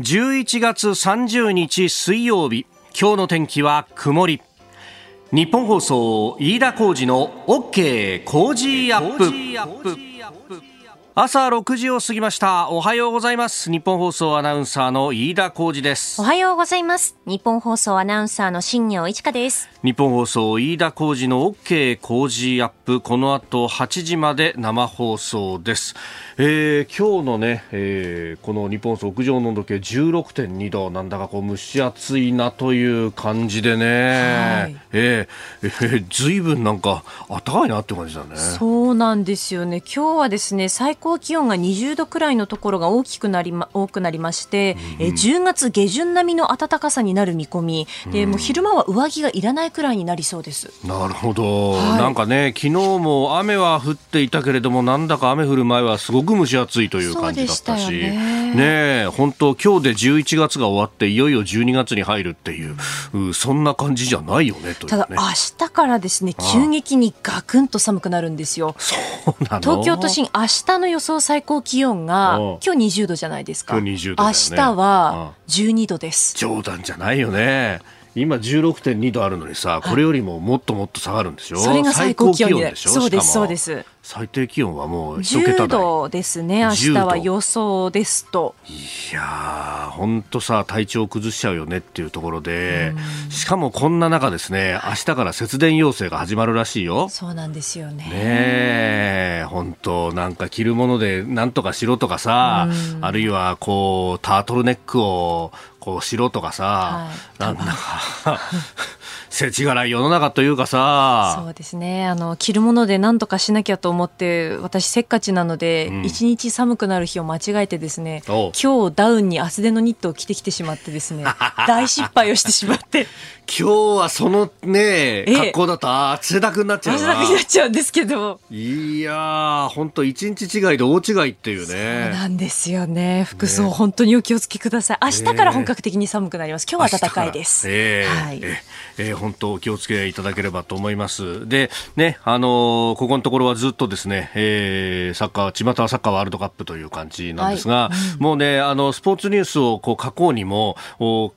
11月30日水曜日今日の天気は曇り。日本放送飯田浩二の OK 工事アップ。朝6時を過ぎました。おはようございます。日本放送アナウンサーの飯田浩二です。おはようございます。日本放送アナウンサーの新業一華です。日本放送飯田浩二の OK 工事アップ。この後8時まで生放送です。えー、今日のね、えー、この日本屋上の温度計16.2度。なんだかこう蒸し暑いなという感じでね、はい、えー、えー、ずいぶんなんか暖かいなって感じだね。そうなんですよね。今日はですね最高気温が20度くらいのところが大きくなり、ま、多くなりまして、うん、えー、10月下旬並みの暖かさになる見込み。で、うん、もう昼間は上着がいらないくらいになりそうです。なるほど、はい、なんかね昨日も雨は降っていたけれどもなんだか雨降る前はすごくく蒸し暑いという感じだったし、ね。ね本当、今日で11月が終わって、いよいよ12月に入るっていう、うん、そんな感じじゃないよね、ね。ただ、明日からですね、急激にガクンと寒くなるんですよ。そうなの？東京都心、明日の予想最高気温が、今日20度じゃないですか。今日20度、ね、明日は12度です。冗談じゃないよね。今16.2度あるのにさ、これよりももっともっと下がるんでしょ、それが最高気温でしょ？そうですそうです。最低気温はもう1桁台。10度ですね明日は予想ですと。いや本当さ体調崩しちゃうよねっていうところで。しかもこんな中ですね明日から節電要請が始まるらしいよ。そうなんですよね。ね本当なんか着るものでなんとかしろとかさあるいはこうタートルネックをこうしろとかさ、はい、なんだか 世知辛い世の中というかさ。そうですね。あの着るもので何とかしなきゃと思って私せっかちなので一、うん、日寒くなる日を間違えてですね今日ダウンに厚手のニットを着てきてしまってですね 大失敗をしてしまって今日はそのね、格好だと汗だくになっちゃう汗だくになっちゃうんですけどいや本当一日違いで大違いっていうね。そうなんですよね。服装、ね、本当にお気をつけください。明日から本格的に寒くなります。今日は暖かいです。えー、はい、ええ。ー、本当お気をつけいただければと思います。でねあのー、ここのところはずっとですね、えー、サッカー巷はサッカーワールドカップという感じなんですが、はい。うん、もうねあのスポーツニュースをこう書こうにも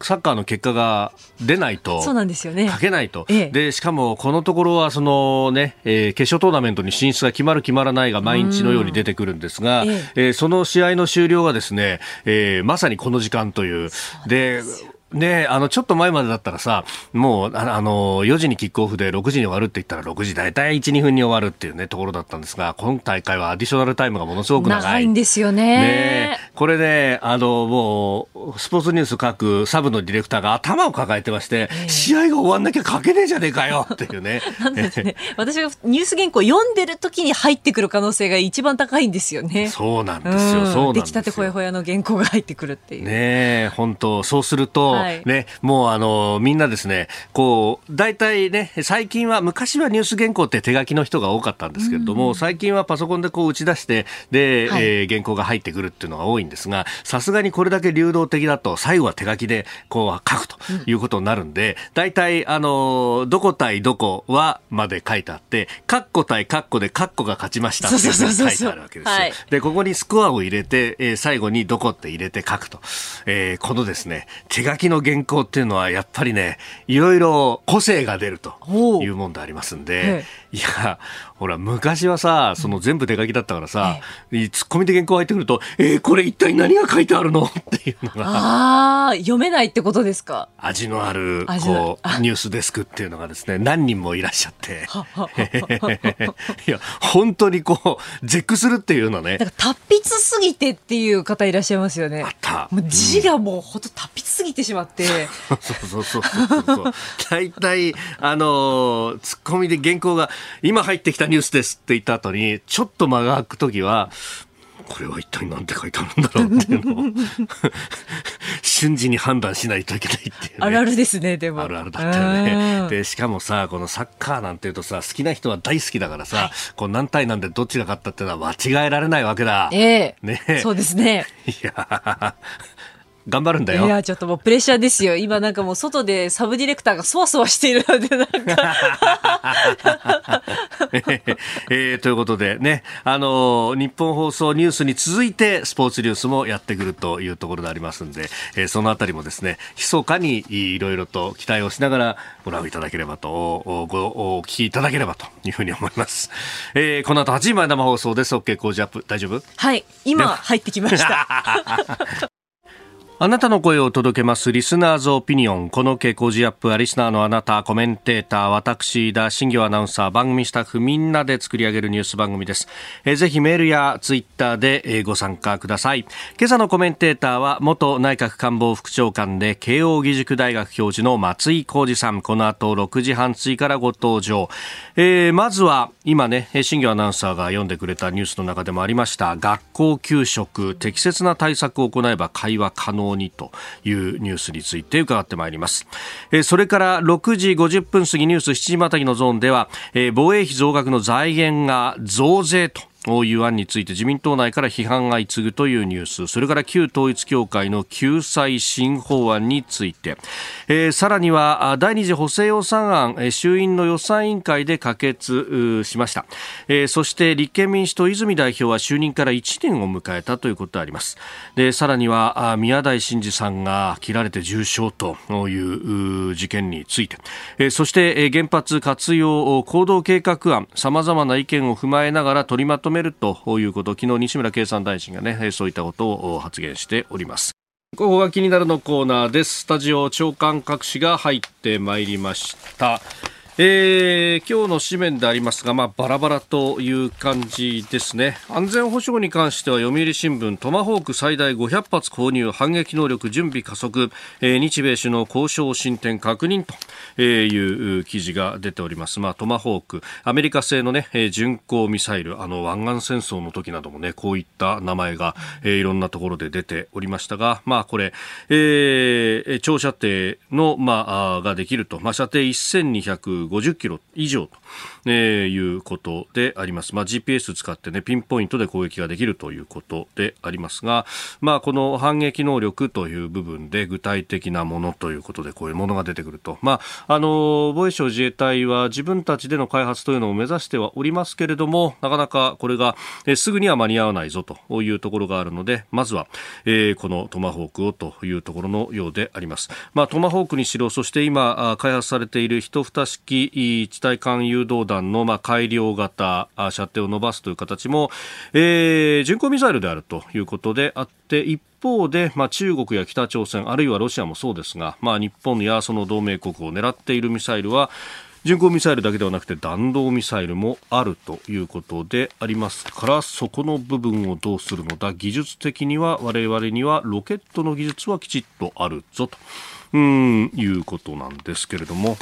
サッカーの結果が出ないとそうなんですよね。書けないと、ええ、でしかもこのところはその、ねえー、決勝トーナメントに進出が決まる決まらないが毎日のように出てくるんですが、ええ。えー、その試合の終了がですね、えー、まさにこの時間という。でねあの、ちょっと前までだったらさ、もう、あの、4時にキックオフで6時に終わるって言ったら6時大体1、2分に終わるっていうね、ところだったんですが、今大会はアディショナルタイムがものすごく長い。長いんですよね。ねこれね、あの、もう、スポーツニュース書くサブのディレクターが頭を抱えてまして、えー、試合が終わんなきゃ書けねえじゃねえかよっていうね。なんですね。私がニュース原稿読んでる時に入ってくる可能性が一番高いんですよね。そうなんですよ。そうなんですよ。出来たてほやほやの原稿が入ってくるっていう。ね本当そうすると、はい、ね、もうあの、みんなですね、こう、大体ね、最近は、昔はニュース原稿って手書きの人が多かったんですけれども、最近はパソコンでこう打ち出して、で、はい、えー、原稿が入ってくるっていうのが多いんですが、さすがにこれだけ流動的だと、最後は手書きでこう書くということになるんで、大体、あの、どこ対どこはまで書いてあって、カッコ対カッコでカッコが勝ちましたって書いてあるわけですよ。で、ここにスコアを入れて、えー、最後にどこって入れて書くと。えー、このですね、手書きの原稿っていうのはやっぱりね、いろいろ個性が出るというもんでありますんで、いや、ほら、昔はさ、その全部手書きだったからさ、うん、ツッコミで原稿入ってくると、えー、これ一体何が書いてあるの？っていうのが。ああ、読めないってことですか？味のある、こう、ニュースデスクっていうのがですね、何人もいらっしゃって。いや、本当にこう、絶句するっていうのね。なんか達筆すぎてっていう方いらっしゃいますよね。あった。もう字がもうほんと達筆すぎてしまって。そうそうそうそうそう。大体、あのー、ツッコミで原稿が、今入ってきたニュースですって言った後に、ちょっと間が空くときは、これは一体何て書いてあるんだろうっていうのを 瞬時に判断しないといけないっていう、ね、あるあるですねでも。あるあるだったよね。でしかもさこのサッカーなんていうとさ好きな人は大好きだからさ、はい、こう何対何でどっちが勝ったっていうのは間違えられないわけだ。ええ。ー、ね。そうですね。いや頑張るんだよ。いや、ちょっともうプレッシャーですよ。今なんかもう外でサブディレクターがそわそわしているので、なんか えー、ということでね、あのー、日本放送ニュースに続いてスポーツニュースもやってくるというところでありますんで、えー、そのあたりもですね、密かにいろいろと期待をしながらご覧いただければと、ご、お聞きいただければというふうに思います。えー、この後8時前生放送です。OK 工事アップ。大丈夫？はい。今入ってきました。あなたの声を届けますリスナーズオピニオン。この傾向ジアップはリスナーのあなた、コメンテーター、私、田新業アナウンサー、番組スタッフみんなで作り上げるニュース番組です。えー、ぜひメールやツイッターで、え、ご参加ください。今朝のコメンテーターは元内閣官房副長官で慶応義塾大学教授の松井浩二さん。この後6時半追からご登場。えー、まずは今ね、新業アナウンサーが読んでくれたニュースの中でもありました、学校給食、適切な対策を行えば会話可能能にというニュースについて伺ってまいります。えーそれから6時50分過ぎニュース7時またぎのゾーンでは、えー防衛費増額の財源が増税という案について自民党内から批判が相次ぐというニュース。それから旧統一教会の救済新法案について、えー、さらには第二次補正予算案衆院の予算委員会で可決しました、えー、そして立憲民主党泉代表は就任から1年を迎えたということであります。でさらには宮台真司さんが切られて重傷という事件について、えー、そして原発活用行動計画案さまざまな意見を踏まえながら取りまとめめるということ昨日西村経産大臣がねそういったことを発言しております。ここが気になるのコーナーです。スタジオ長官各紙が入ってまいりました。えー、今日の紙面でありますが、まあ、バラバラという感じですね。安全保障に関しては読売新聞、トマホーク最大500発購入、反撃能力準備加速、えー、日米首脳交渉進展確認という記事が出ております。まあ、トマホーク、アメリカ製のね、巡航ミサイル、あの、湾岸戦争の時などもね、こういった名前が、えー、いろんなところで出ておりましたが、まあ、これ、えー、長射程の、まあ、ができると、まあ、射程1200 50キロ以上と、いうことであります。まあ、GPS 使ってね、ピンポイントで攻撃ができるということでありますが、まあ、この反撃能力という部分で具体的なものということで、こういうものが出てくると。まあ、あの、防衛省自衛隊は自分たちでの開発というのを目指してはおりますけれども、なかなかこれが、え、すぐには間に合わないぞというところがあるので、まずは、えー、このトマホークをというところのようであります。まあ、トマホークにしろ、そして今、開発されている一蓋式地対艦誘導弾の、まあ、改良型射程を伸ばすという形も、えー、巡航ミサイルであるということであって一方で、まあ、中国や北朝鮮あるいはロシアもそうですが、まあ、日本やその同盟国を狙っているミサイルは巡航ミサイルだけではなくて弾道ミサイルもあるということでありますからそこの部分をどうするのだ技術的には我々にはロケットの技術はきちっとあるぞとうんいうことなんですけれども。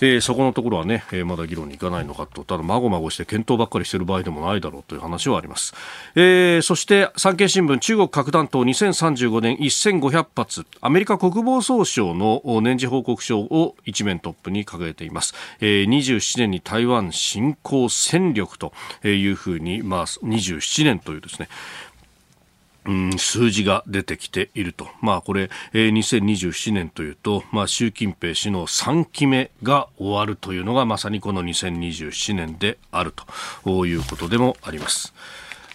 えー、そこのところはね、えー、まだ議論にいかないのかと、ただ、まごまごして検討ばっかりしてる場合でもないだろうという話はあります。えー、そして、産経新聞、中国核弾頭2035年1500発、アメリカ国防総省の年次報告書を一面トップに掲げています。えー、27年に台湾侵攻戦力というふうに、まあ、27年というですね、数字が出てきていると。まあこれ、えー、2027年というと、まあ習近平氏の3期目が終わるというのがまさにこの2027年であるということでもあります。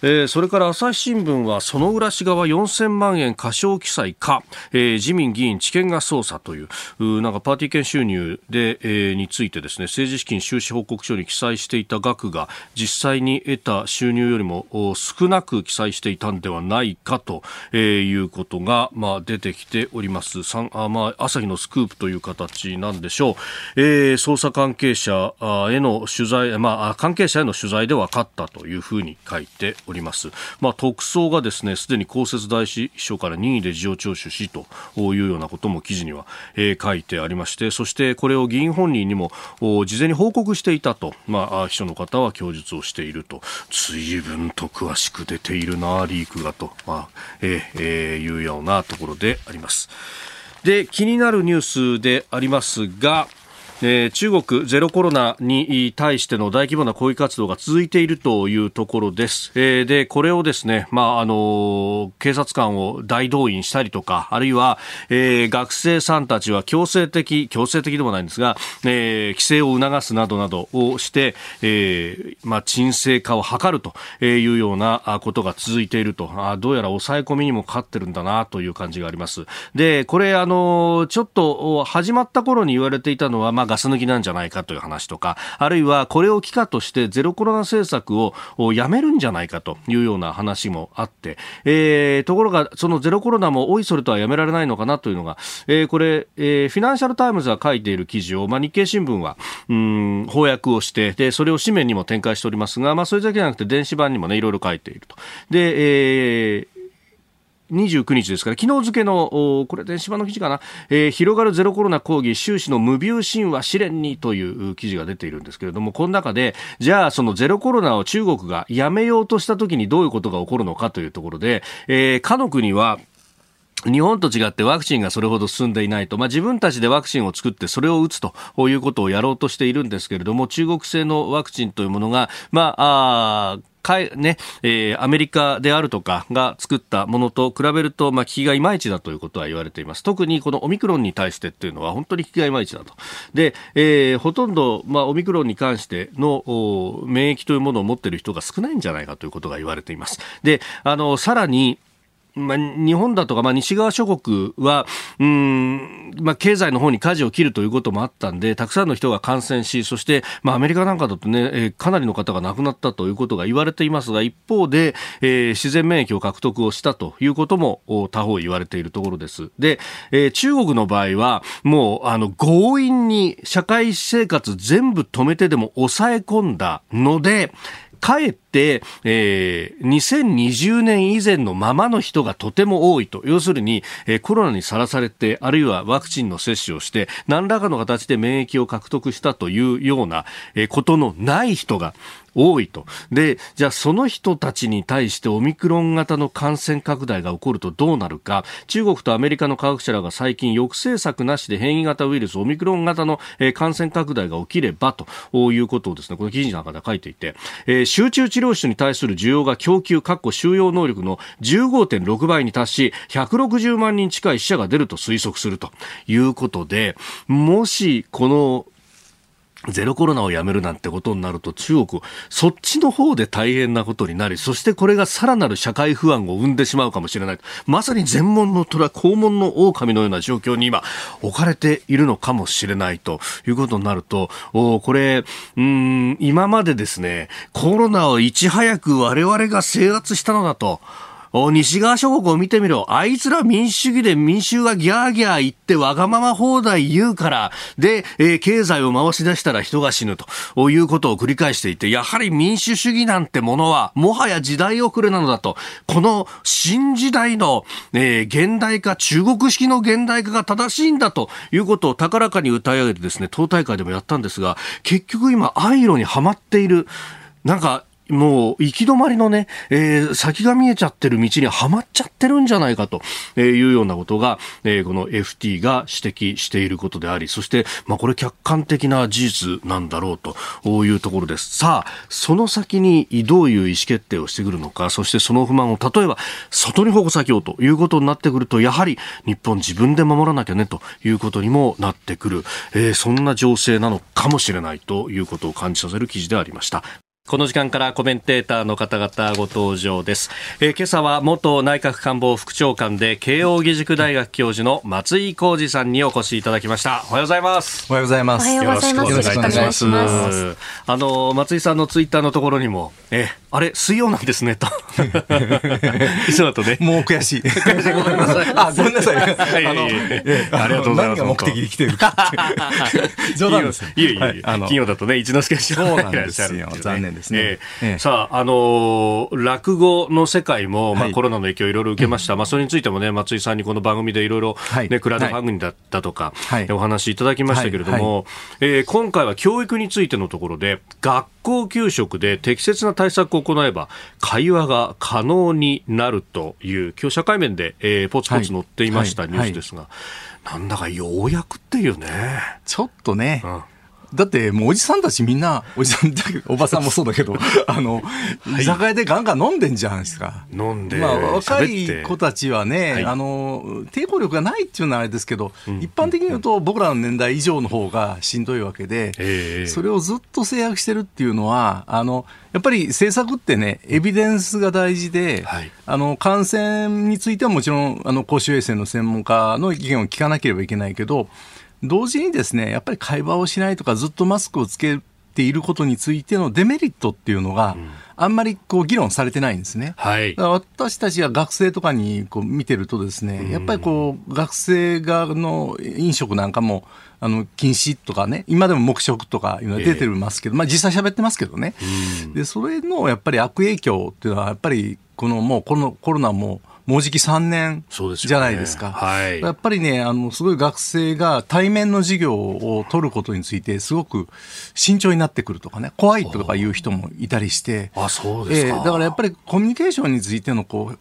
えー、それから朝日新聞はその浦氏側4000万円過少記載か、えー、自民議員知見が捜査という。うなんかパーティー券収入で、えー、についてですね政治資金収支報告書に記載していた額が実際に得た収入よりも少なく記載していたんではないかと、えー、いうことが、まあ、出てきております。あ、まあ、朝日のスクープという形なんでしょう、えー、捜査関係者への取材、まあ、関係者への取材で分かったというふうに書いております。ります。まあ、特捜がですね、すでに公設大師秘書から任意で事情聴取しというようなことも記事には、えー、書いてありまして、そしてこれを議員本人にも事前に報告していたと、まあ、秘書の方は供述をしていると、随分と詳しく出ているな、リークがと、まあ、えー、えー、いうようなところであります。で、気になるニュースでありますが、えー、中国ゼロコロナに対しての大規模な抗議活動が続いているというところです。えー、で、これをですね、まあ、あの、警察官を大動員したりとか、あるいは、えー、学生さんたちは強制的、強制的でもないんですが、えー、規制を促すなどなどをして、えー、まあ、沈静化を図るというようなことが続いていると、あどうやら抑え込みにもかかってるんだなという感じがあります。で、これ、あの、ちょっと始まった頃に言われていたのは、まあ、ガス抜きなんじゃないかという話とか、あるいはこれを機化としてゼロコロナ政策をやめるんじゃないかというような話もあって、えー、ところが、そのゼロコロナもおいそれとはやめられないのかなというのが、えー、これ、えー、フィナンシャルタイムズが書いている記事を、まあ、日経新聞は、うん、翻訳をして、で、それを紙面にも展開しておりますが、まあ、それだけじゃなくて電子版にもね、いろいろ書いていると。で、えー、29日ですから、昨日付の、これ電子版の記事かな、えー、広がるゼロコロナ抗議、習氏の無謬神話試練にという記事が出ているんですけれども、この中で、じゃあそのゼロコロナを中国がやめようとした時にどういうことが起こるのかというところで、えー、かの国は、日本と違ってワクチンがそれほど進んでいないと、まあ、自分たちでワクチンを作ってそれを打つということをやろうとしているんですけれども、中国製のワクチンというものが、まあ、あかね、えー、アメリカであるとかが作ったものと比べると、まあ、効きがいまいちだということは言われています。特にこのオミクロンに対してっていうのは本当に効きがいまいちだと。で、えー、ほとんど、まあ、オミクロンに関しての免疫というものを持っている人が少ないんじゃないかということが言われています。で、あの、さらに、まあ、日本だとか、まあ、西側諸国は、うん、まあ、経済の方に舵を切るということもあったんで、たくさんの人が感染し、そして、まあ、アメリカなんかだとね、えー、かなりの方が亡くなったということが言われていますが、一方で、えー、自然免疫を獲得をしたということも他方言われているところです。で、えー、中国の場合は、もう、あの、強引に社会生活全部止めてでも抑え込んだので、かえって、えー、2020年以前のままの人がとても多いと。要するに、えー、コロナにさらされて、あるいはワクチンの接種をして、何らかの形で免疫を獲得したというような、えー、ことのない人が、多いと。で、じゃあその人たちに対してオミクロン型の感染拡大が起こるとどうなるか、中国とアメリカの科学者らが最近抑制策なしで変異型ウイルス、オミクロン型の、感染拡大が起きればということをですね、この記事の中で書いていて、えー、集中治療室に対する需要が供給、確保収容能力の15.6倍に達し、160万人近い死者が出ると推測するということで、もしこのゼロコロナをやめるなんてことになると中国、そっちの方で大変なことになり、そしてこれがさらなる社会不安を生んでしまうかもしれない。まさに全門の虎、肛門の狼のような状況に今置かれているのかもしれないということになると、おこれ、うん、今までですね、コロナをいち早く我々が制圧したのだと。西側諸国を見てみろ。あいつら民主主義で民衆がギャーギャー言ってわがまま放題言うから、で、えー、経済を回し出したら人が死ぬと。いうことを繰り返していて、やはり民主主義なんてものは、もはや時代遅れなのだと。この新時代の、えー、現代化、中国式の現代化が正しいんだと。いうことを高らかに歌い上げてですね、党大会でもやったんですが、結局今、アイロにはまっている、なんか、もう行き止まりのね、えー、先が見えちゃってる道にはまっちゃってるんじゃないかというようなことが、えー、この FT が指摘していることであり、そして、まあ、これ客観的な事実なんだろうというところです。さあ、その先にどういう意思決定をしてくるのか、そしてその不満を例えば外に矛先をということになってくると、やはり日本自分で守らなきゃねということにもなってくる、えー、そんな情勢なのかもしれないということを感じさせる記事でありました。この時間からコメンテーターの方々ご登場です。えー、今朝は元内閣官房副長官で慶應義塾大学教授の松井浩二さんにお越しいただきました。おはようございます。おはようございます。よろしくお願いいたします。ますあの松井さんのツイッターのところにも、えあれ水曜なんですねと。いつだとね。もう悔しい。悔しいごめんなさい。あごめんなさい。あの、えありがとうございます。何が目的で来てるか。冗談です。いえいえ、金曜だとね一之輔師匠がいらっしゃる。残念ですね。えー、さあ、あのー、落語の世界も、まあ、コロナの影響いろいろ受けました。まあ、それについてもね、松井さんにこの番組でいろいろ、ね、クラウドファンディングだったとか、お話いただきましたけれども、えー、今回は教育についてのところで、学校給食で適切な対策を行えば、会話が可能になるという、今日社会面で、えー、ポツポツ載っていましたニュースですが、なんだかようやくっていうね。ちょっとね、うんだってもうおじさんたちみんな、おじさんだけおばさんもそうだけど、あの、はい、居酒屋でガンガン飲んでんじゃないですか。飲んで。まあ若い子たちはね、はい、あの、抵抗力がないっていうのはあれですけど、うん、一般的に言うと僕らの年代以上の方がしんどいわけで、えー、それをずっと制約してるっていうのは、あの、やっぱり政策ってね、エビデンスが大事で、はい、あの感染についてはもちろんあの公衆衛生の専門家の意見を聞かなければいけないけど、同時にですね、やっぱり会話をしないとか、ずっとマスクをつけていることについてのデメリットっていうのが、あんまりこう議論されてないんですね。はい、私たちが学生とかにこう見てるとですね、やっぱりこう学生側の飲食なんかもあの禁止とかね、今でも黙食とかいうのが出てますけど、えー、まあ実際喋ってますけどね、でそれのやっぱり悪影響っていうのは、やっぱりこのもうこのコロナももうじき3年じゃないですか。すねはい、やっぱりね、あの、すごい学生が対面の授業を取ることについて、すごく慎重になってくるとかね、怖いとかいう人もいたりして、あ、そうですか。えー、だからやっぱりコミュニケーションについてのこう、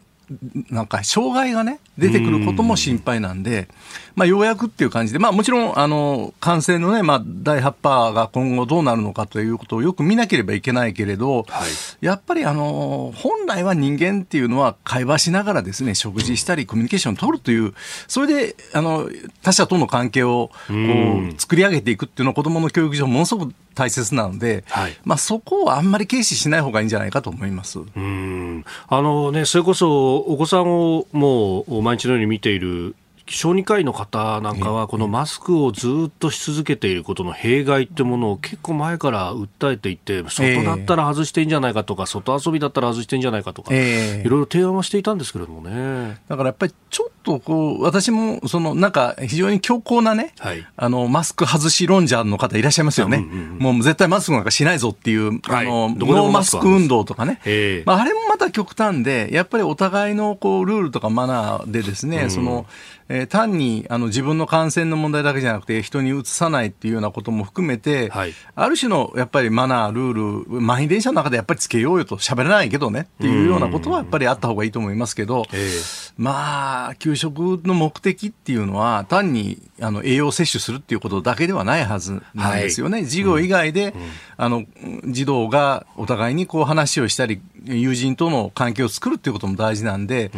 なんか障害がね、出てくることも心配なんで、まあ、ようやくっていう感じで、まあ、もちろん、あの、感染のね、まあ、第8波が今後どうなるのかということをよく見なければいけないけれど、はい、やっぱり、あの、本来は人間っていうのは会話しながらですね、食事したり、コミュニケーションを取るという、それで、あの、他者との関係を、こう、作り上げていくっていうのは子供の教育上ものすごく大切なので、はい、まあ、そこをあんまり軽視しない方がいいんじゃないかと思います。うん。あの、ね、それこそお子さんをもう毎日のように見ている小児科医の方なんかは、このマスクをずっとし続けていることの弊害ってものを結構前から訴えていて、外だったら外していいんじゃないかとか、外遊びだったら外していいんじゃないかとか、いろいろ提案はしていたんですけれどもね。だからやっぱりちょっとこう、私も、そのなんか非常に強硬なね、はい、あの、マスク外し論者の方いらっしゃいますよね。うんうんうん、もう絶対マスクなんかしないぞっていう、はい、あの、ノーマスク運動とかね。まあ、あれもまた極端で、やっぱりお互いのこう、ルールとかマナーでですね、うん、その、えー、単にあの自分の感染の問題だけじゃなくて人にうつさないっていうようなことも含めて、はい、ある種のやっぱりマナー、ルール、満員電車の中でやっぱりつけようよと喋らないけどねっていうようなことはやっぱりあった方がいいと思いますけど、えー、まあ、給食の目的っていうのは単にあの栄養摂取するっていうことだけではないはずなんですよね。はい、授業以外で、うん。うん、あの児童がお互いにこう話をしたり友人との関係を作るっていうことも大事なんで、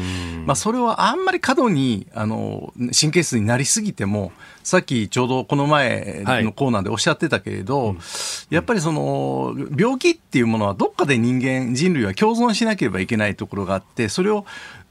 まあ、それはあんまり過度にあの神経質になりすぎてもさっきちょうどこの前のコーナーでおっしゃってたけれど、はい、やっぱりその病気っていうものはどっかで人間人類は共存しなければいけないところがあってそれを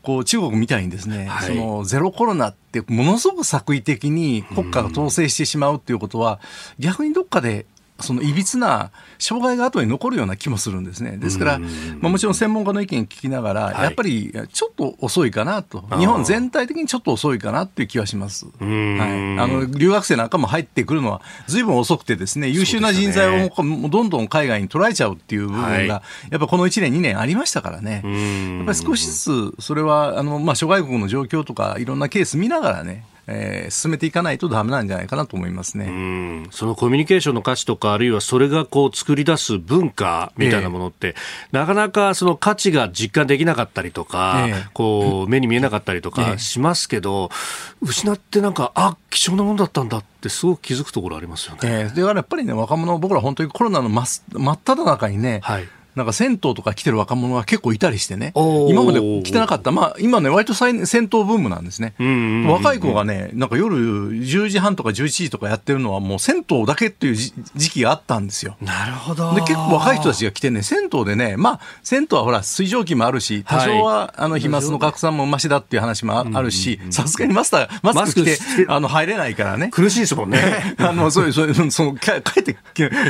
こう中国みたいにですね、はい、そのゼロコロナってものすごく作為的に国家が統制してしまうっていうことは、逆にどっかでそのいびつな障害が後に残るような気もするんですね。ですから、まあ、もちろん専門家の意見聞きながら、やっぱりちょっと遅いかなと、日本全体的にちょっと遅いかなっていう気はします。はい、あの留学生なんかも入ってくるのはずいぶん遅くてですね、優秀な人材をもどんどん海外に捉えちゃうっていう部分が、やっぱこの1年、2年ありましたからね、やっぱり少しずつ、それはあの、まあ、諸外国の状況とか、いろんなケース見ながらね、えー、進めていかないとだめなんじゃないかなと思いますね。そのコミュニケーションの価値とか、あるいはそれがこう作り出す文化みたいなものって、えー、なかなかその価値が実感できなかったりとか、えー、こう目に見えなかったりとかしますけど、えー、失ってなんか、あ貴重なものだったんだってすごく気づくところありますよね。えー、だからやっぱりね、若者、僕ら本当にコロナの真真っ只中にね、はいなんか銭湯とか来てる若者が結構いたりしてね、今まで来てなかった、まあ今ね、割と銭湯ブームなんですね。若い子がね、なんか夜10時半とか11時とかやってるのはもう銭湯だけっていう時期があったんですよ。なるほど。で、結構若い人たちが来てね、銭湯でね、まあ銭湯はほら水蒸気もあるし、多少は、あの飛沫の拡散もましだっていう話もあるし、さすがにマスター、マスク着て、あの入れないからね。苦しいですもんね。あの、そういう、そういう、その、帰って、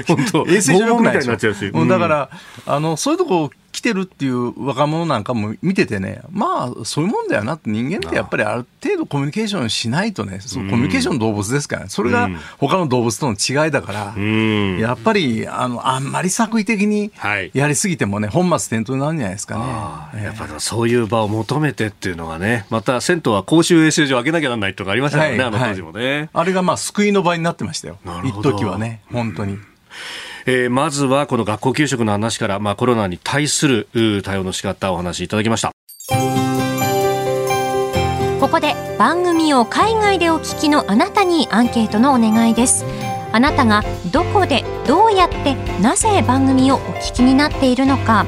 本当衛生上良くないでしょ。だから、あの、そういうとこ来てるっていう若者なんかも見ててね、まあ、そういうもんだよなって、人間ってやっぱりある程度コミュニケーションしないとね、そのコミュニケーション動物ですから、ね、それが他の動物との違いだから、やっぱり、あの、あんまり作為的にやりすぎてもね、本末転倒になるんじゃないですかね。やっぱそういう場を求めてっていうのがね、また銭湯は公衆衛生上開けなきゃならないとかありましたよね、はい、あの当時もね、はい。あれがまあ救いの場になってましたよ。一時はね、本当に。えー、まずはこの学校給食の話から、まあ、コロナに対する対応の仕方をお話しいただきました。ここで番組を海外でお聞きのあなたにアンケートのお願いです。あなたがどこでどうやってなぜ番組をお聞きになっているのか。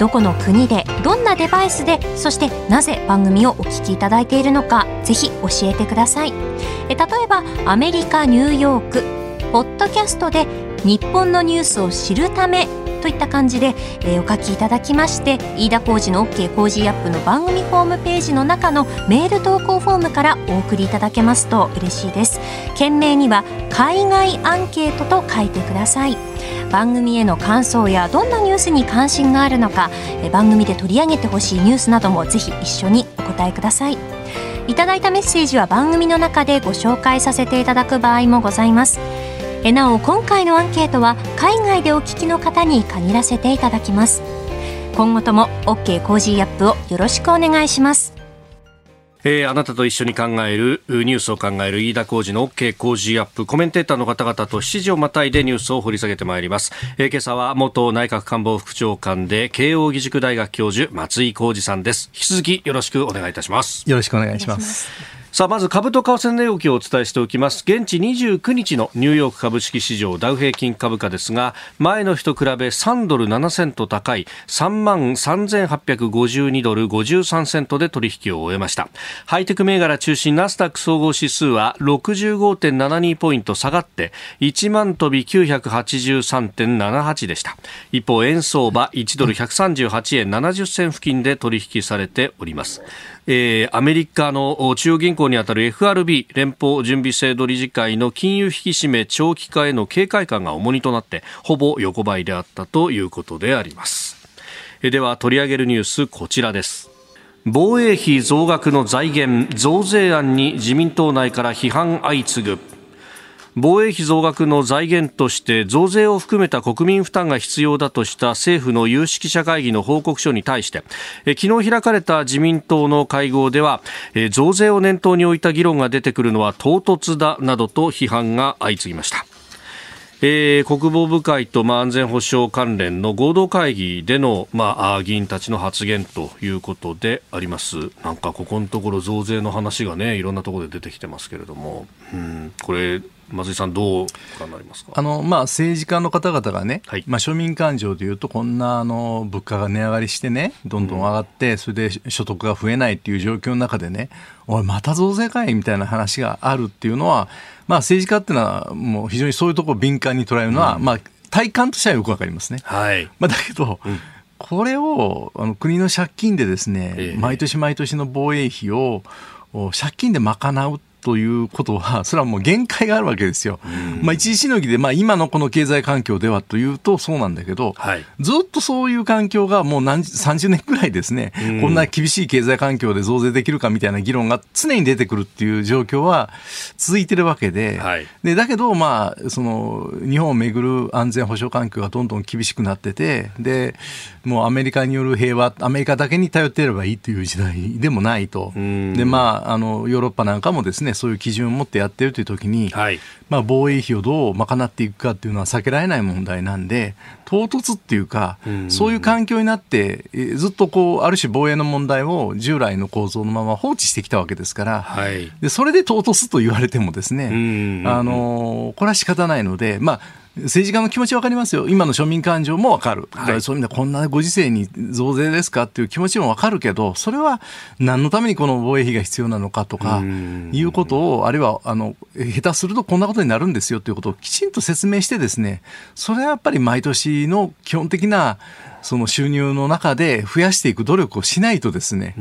どこの国でどんなデバイスでそしてなぜ番組をお聞きいただいているのか。ぜひ教えてください。え例えばアメリカニューヨーク。ポッドキャストで日本のニュースを知るためといった感じで、えー、お書きいただきまして飯田浩二の OK 工事アップの番組ホームページの中のメール投稿フォームからお送りいただけますと嬉しいです。件名には海外アンケートと書いてください。番組への感想やどんなニュースに関心があるのか番組で取り上げてほしいニュースなどもぜひ一緒にお答えください。いただいたメッセージは番組の中でご紹介させていただく場合もございます。えなお今回のアンケートは海外でお聞きの方に限らせていただきます。今後とも OK コージーアップをよろしくお願いします。えー、あなたと一緒に考えるニュースを考える飯田浩二の OK 工事アップコメンテーターの方々と7時をまたいでニュースを掘り下げてまいります、えー、今朝は元内閣官房副長官で慶應義塾大学教授松井浩二さんです。引き続きよろしくお願いいたします。よろしくお願いしますさあまず株と為替の値動きをお伝えしておきます。現地29日のニューヨーク株式市場ダウ平均株価ですが前の日と比べ3ドル7セント高い3万3852ドル53セントで取引を終えました。ハイテク銘柄中心ナスダック総合指数は65.72ポイント下がって1万飛び983.78でした。一方円相場1ドル138円70銭付近で取引されております。えー、アメリカの中央銀行にあたる FRB 連邦準備制度理事会の金融引き締め長期化への警戒感が重荷となってほぼ横ばいであったということであります。えでは取り上げるニュースこちらです。防衛費増額の財源増税案に自民党内から批判相次ぐ。防衛費増額の財源として増税を含めた国民負担が必要だとした政府の有識者会議の報告書に対して昨日開かれた自民党の会合では増税を念頭に置いた議論が出てくるのは唐突だなどと批判が相次ぎました。えー、国防部会と、まあ、安全保障関連の合同会議での、まあ、議員たちの発言ということでありますなんかここのところ増税の話がねいろんなところで出てきてますけれども、うん、これ松井さん、どう考えますか？あの、まあ、政治家の方々がね、はい、まあ、庶民感情でいうと、こんなあの物価が値上がりしてね、どんどん上がって、うん、それで所得が増えないっていう状況の中でね、おい、また増税かいみたいな話があるっていうのは、まあ、政治家っていうのは、もう非常にそういうところを敏感に捉えるのは、うん、まあ、体感としてはよくわかりますね。はい。まあ、だけど、うん。これをあの国の借金でですね、え毎年毎年の防衛費を借金で賄うということは、それはもう限界があるわけですよ。まあ、一時しのぎで、まあ、今のこの経済環境ではというとそうなんだけど、はい、ずっとそういう環境がもう何30年くらいですね、こんな厳しい経済環境で増税できるかみたいな議論が常に出てくるっていう状況は続いてるわけで、はい、でだけど、まあ、その日本をめぐる安全保障環境がどんどん厳しくなってて、でもうアメリカによる平和、アメリカだけに頼っていればいいという時代でもないと。で、まあ、あのヨーロッパなんかもですねね、そういう基準を持ってやってるというときに、はい、まあ、防衛費をどう賄っていくかっていうのは避けられない問題なんで、唐突っていうか、そういう環境になって、ずっとこう、ある種防衛の問題を従来の構造のまま放置してきたわけですから、はい、でそれで唐突と言われてもですね、あのこれは仕方ないので、まあ、政治家の気持ち分かりますよ、今の庶民感情も分かる、だからそういう意味でこんなご時世に増税ですかっていう気持ちも分かるけど、それは何のためにこの防衛費が必要なのかとかいうことを、あるいはあの下手するとこんなことになるんですよということをきちんと説明して、ですねそれはやっぱり毎年の基本的なその収入の中で増やしていく努力をしないとですね、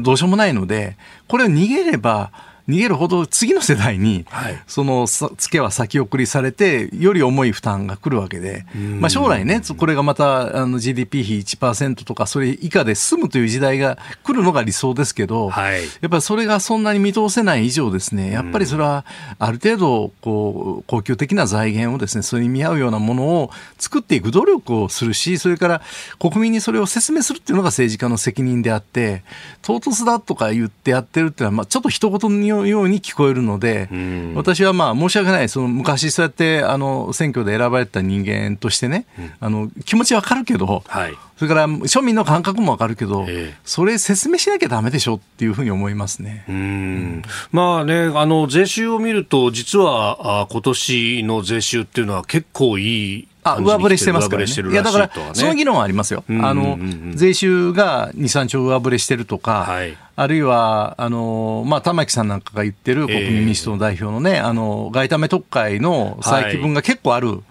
どうしようもないので、これを逃げれば、逃げるほど次の世代に、はい、そのツケは先送りされてより重い負担が来るわけで、まあ、将来ねこれがまたあの GDP 比1%とかそれ以下で済むという時代が来るのが理想ですけど、はい、やっぱりそれがそんなに見通せない以上ですねやっぱりそれはある程度こう恒久的な財源をですねそれに見合うようなものを作っていく努力をするしそれから国民にそれを説明するっていうのが政治家の責任であって唐突だとか言ってやってるっていうのは、まあ、ちょっと一言によのように聞こえるので、私はまあ申し訳ない、その昔そうやってあの選挙で選ばれた人間としてね、あの気持ちわかるけど、はい、それから庶民の感覚もわかるけど、えー、それ説明しなきゃだめでしょっていうふうに思いますね。うん、まあね、あの税収を見ると、実はあ今年の税収っていうのは結構いいあ、上振れしてますからね。いや、だから、その議論はありますよ。あの、税収が2、3兆上振れしてるとか、はい、あるいは、あの、まあ、玉木さんなんかが言ってる国民民主党の代表のね、えー、あの、外為特会の再起分が結構ある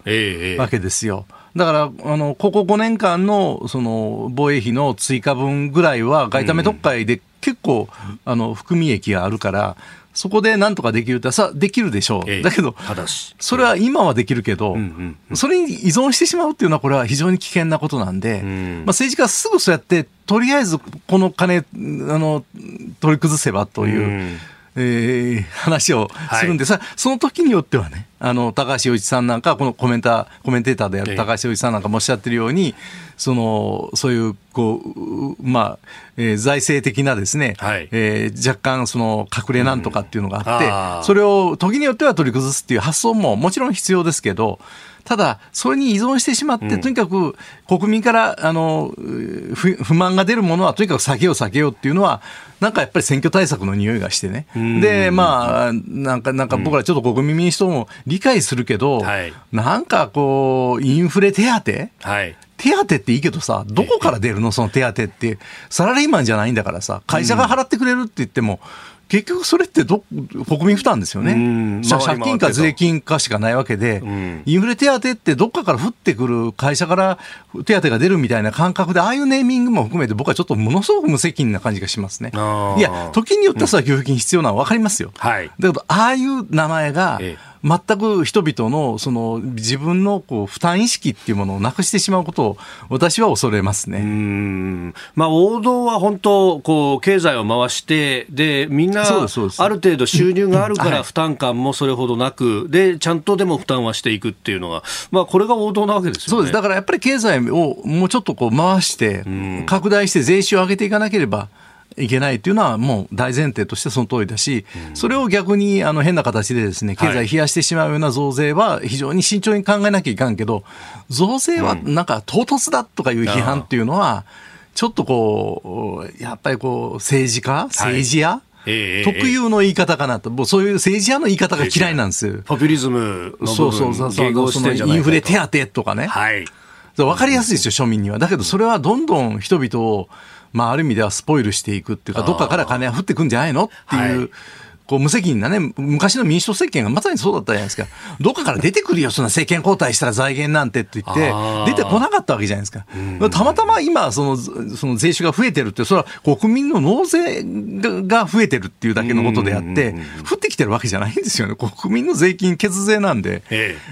わけですよ。だから、あの、ここ5年間の、その、防衛費の追加分ぐらいは、外為特会で結構、あの、含み益があるから、そこでなんとかできるってさできるでしょう、ええ、だけど、それは今はできるけど、うんうん、それに依存してしまうっていうのは、これは非常に危険なことなんで、うん、まあ、政治家はすぐそうやって、とりあえずこの金あの取り崩せばという。うん。えー、話をするんではい、その時によってはね、あの高橋洋一さんなんか、このコメンターコメンテーターである高橋洋一さんなんかもおっしゃってるように、そのそういうこう、まあえー、財政的なですね、はい、えー、若干その隠れなんとかっていうのがあって、うん、それを時によっては取り崩すっていう発想ももちろん必要ですけど、ただ、それに依存してしまって、うん、とにかく国民からあの不満が出るものはとにかく避けよう避けようっていうのは、なんかやっぱり選挙対策の匂いがしてね、で、まあ、なんか、なんか僕らちょっと国民民主党も理解するけど、はい、なんかこう、インフレ手当、はい、手当っていいけどさ、どこから出るの、その手当って、サラリーマンじゃないんだからさ、会社が払ってくれるって言っても、結局それってど国民負担ですよね、まあ、借金か税金かしかないわけで、インフレ手当ってどっかから降ってくる会社から手当が出るみたいな感覚で、ああいうネーミングも含めて、僕はちょっとものすごく無責任な感じがしますね。いや、時によっては給付金必要なのは分かりますよ。はい、だけど、ああいう名前が、ええ全く人々のその自分のこう負担意識っていうものをなくしてしまうことを私は恐れますね。うんまあ、王道は本当こう経済を回してでみんなある程度収入があるから 負担感もそれほどなく、でちゃんとでも負担はしていくっていうのが、まあ、これが王道なわけですよね。そうですだからやっぱり経済をもうちょっとこう回して拡大して税収を上げていかなければ。いけないというのはもう大前提としてその通りだし、それを逆にあの変な形でですね経済冷やしてしまうような増税は非常に慎重に考えなきゃいかんけど増税はなんか唐突だとかいう批判っていうのはちょっとこうやっぱりこう政治家政治家、特有の言い方かなと、もうそういう政治家の言い方が嫌いなんですよ。ポピュリズムのそうそうそうそう、そのインフレ手当とかね。はい。分かりやすいですよ、庶民には。だけど、それはどんどん人々をまあ、ある意味ではスポイルしていくっていうか、どっかから金が降ってくんじゃないのっていう。こう無責任なね、昔の民主党政権がまさにそうだったじゃないですか。どっかから出てくるよ、そんな政権交代したら財源なんてって言って、出てこなかったわけじゃないですか。たまたま今、その、その税収が増えてるって、それは国民の納税が増えてるっていうだけのことであって、降ってきてるわけじゃないんですよね。国民の税金血税なんで。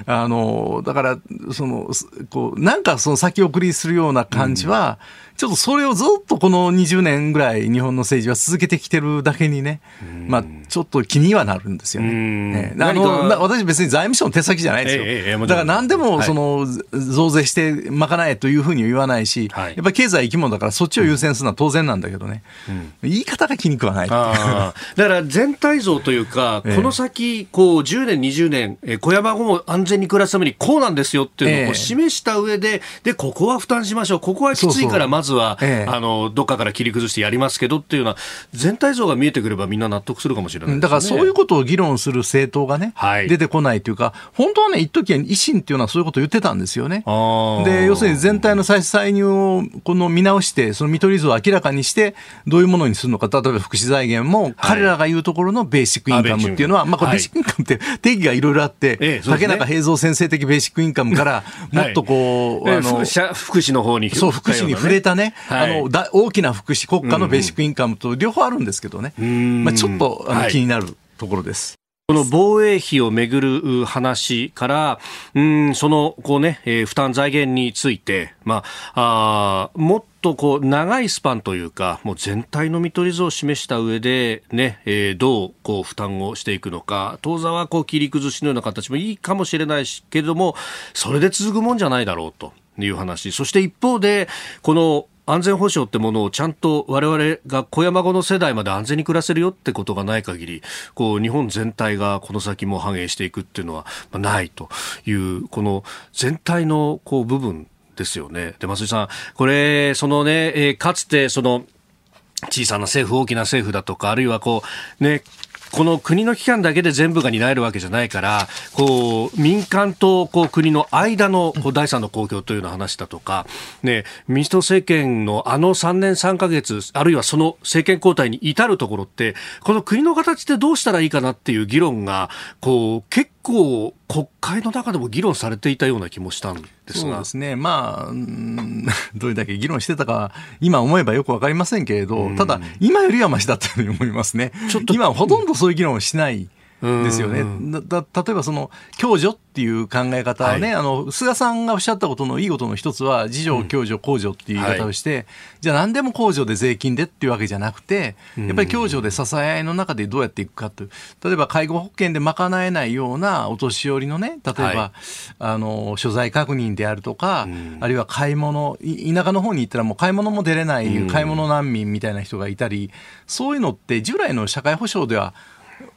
あの、だから、その、こう、なんかその先送りするような感じは、うんちょっとそれをずっとこの20年ぐらい日本の政治は続けてきてるだけにね、まあ、ちょっと気にはなるんですよね。ね。あの私別に財務省の手先じゃないですよ。ええ、だから何でもその、増税して賄えというふうに言わないし、はい、やっぱり経済生き物だからそっちを優先するのは当然なんだけどね、うん、言い方が気に食わない。だから全体像というか、この先こう10年、20年、え小山後も安全に暮らすためにこうなんですよっていうのを示した上で、で、ここは負担しましょう、ここはきついからまずは、ええ、あのどっかから切り崩してやりますけどっていうのは全体像が見えてくればみんな納得するかもしれない、ね、だからそういうことを議論する政党がね、はい、出てこないというか本当はね一時は維新っていうのはそういうことを言ってたんですよね。で要するに全体の再歳入をこの見直してその見取り図を明らかにしてどういうものにするのか例えば福祉財源も彼らが言うところのベーシックインカムっていうのは、はい、まあ、これベーシックインカムって定義がいろいろあって、ええね、竹中平蔵先生的ベーシックインカムからもっとこう、はい、あの福祉の方にそう福祉に触れたね、あのだ大きな福祉国家のベーシックインカムと両方あるんですけどね、まあ、ちょっとあの、気になるところです。この防衛費をめぐる話から、うん、その、こうね、えー、負担財源について、まあ、あもっとこう、長いスパンというか、もう全体の見取り図を示した上で、ね、えー、どう、こう、負担をしていくのか、当座はこう、切り崩しのような形もいいかもしれないし、けれども、それで続くもんじゃないだろうと。いう話。そして一方で、この安全保障ってものをちゃんと我々が小山後の世代まで安全に暮らせるよってことがない限り、こう日本全体がこの先も繁栄していくっていうのはないという、この全体のこう部分ですよね。で、松井さん、これ、そのね、かつてその、小さな政府、大きな政府だとか、あるいはこう、ね、この国の機関だけで全部が担えるわけじゃないから、こう、民間とこう国の間のこう第三の公共というような話だとか、ね、民主党政権のあの3年3ヶ月、あるいはその政権交代に至るところって、この国の形でどうしたらいいかなっていう議論が、こう、結構国会の中でも議論されていたような気もしたんですが。そうですね。まあ、どれだけ議論してたか、今思えばよくわかりませんけれど、ただ、今よりはましだったように思いますね。ちょっと今ほとんどそういう議論をしない。ですよね。だ例えばその共助っていう考え方はね、はい、あの菅さんがおっしゃったことのいいことの一つは自助共助公助っていう言い方をして、うんはい、じゃあ何でも公助で税金でっていうわけじゃなくてやっぱり共助で支え合いの中でどうやっていくかと。いう例えば介護保険で賄えないようなお年寄りのね例えば、はい、あの所在確認であるとか、うん、あるいは買い物田舎の方に行ったらもう買い物も出れない、買い物難民みたいな人がいたりそういうのって従来の社会保障では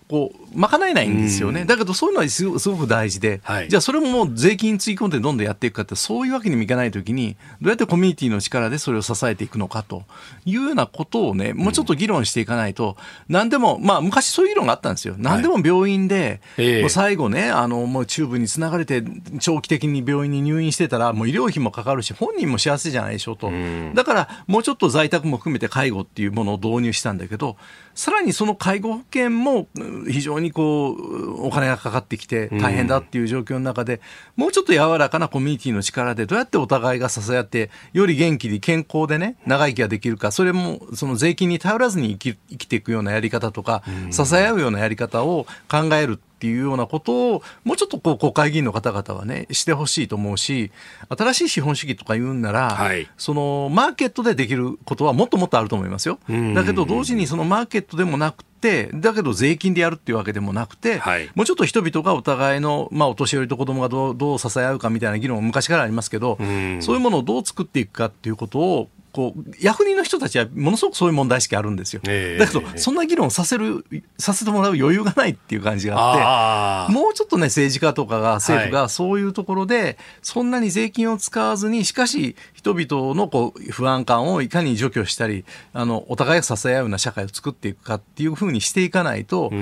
こう賄えないんですよね、だけどそういうのはすごく大事で、はい、じゃあそれももう税金つぎ込んでどんどんやっていくかってそういうわけにもいかないときにどうやってコミュニティの力でそれを支えていくのかというようなことをねもうちょっと議論していかないと、うん、何でもまあ昔そういう議論があったんですよ。何でも病院で、はい、もう最後ねあのもうチューブにつながれて長期的に病院に入院してたらもう医療費もかかるし本人も幸せじゃないでしょうと、うん、だからもうちょっと在宅も含めて介護っていうものを導入したんだけどさらにその介護保険も非常にこうお金がかかってきて大変だっていう状況の中で、もうちょっと柔らかなコミュニティの力でどうやってお互いが支え合ってより元気に健康でね長生きができるかそれもその税金に頼らずに生き生きていくようなやり方とか、支え合うようなやり方を考えるっていうようなことをもうちょっとこう国会議員の方々はねしてほしいと思うし新しい資本主義とか言うんなら、はい、そのマーケットでできることはもっともっとあると思いますよ。だけど同時にそのマーケットでもなくてだけど税金でやるっていうわけでもなくて、はい、もうちょっと人々がお互いの、まあ、お年寄りと子供がどうどう支え合うかみたいな議論も昔からありますけど、そういうものをどう作っていくかっていうことをこう役人の人たちはものすごくそういう問題意識あるんですよ、えー、だけどそんな議論させるさせてもらう余裕がないっていう感じがあってもうちょっとね政治家とかが政府がそういうところで、そんなに税金を使わずにしかし人々のこう不安感をいかに除去したりあのお互いが支え合うような社会を作っていくかっていうふうにしていかないと、あ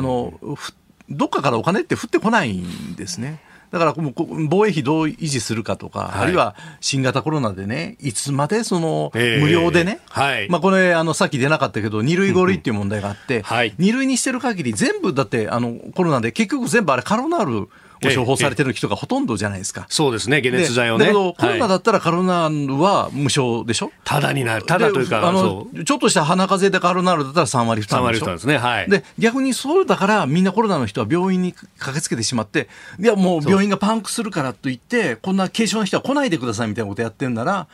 のどっかからお金って降ってこないんですね。だからもう防衛費どう維持するかとか、はい、あるいは新型コロナでね、いつまでその無料でね、えーはい、まあこれあのさっき出なかったけど、二類五類っていう問題があって、はい、二類にしてる限り全部だってあのコロナで結局全部あれカロナールを処方されてる人がほとんどじゃないですか。そうですね、解熱剤をね。だけど、コロナだったらカロナールは無償でしょ？ただになる。ただというか、あの、ちょっとした鼻風邪でカロナールだったら3割負担でしょ ?3 割負担ですね。はい。で、逆にそうだからみんなコロナの人は病院に駆けつけてしまって、いや、もう病院がパンクするからといって、こんな軽症の人は来ないでくださいみたいなことやってるなら、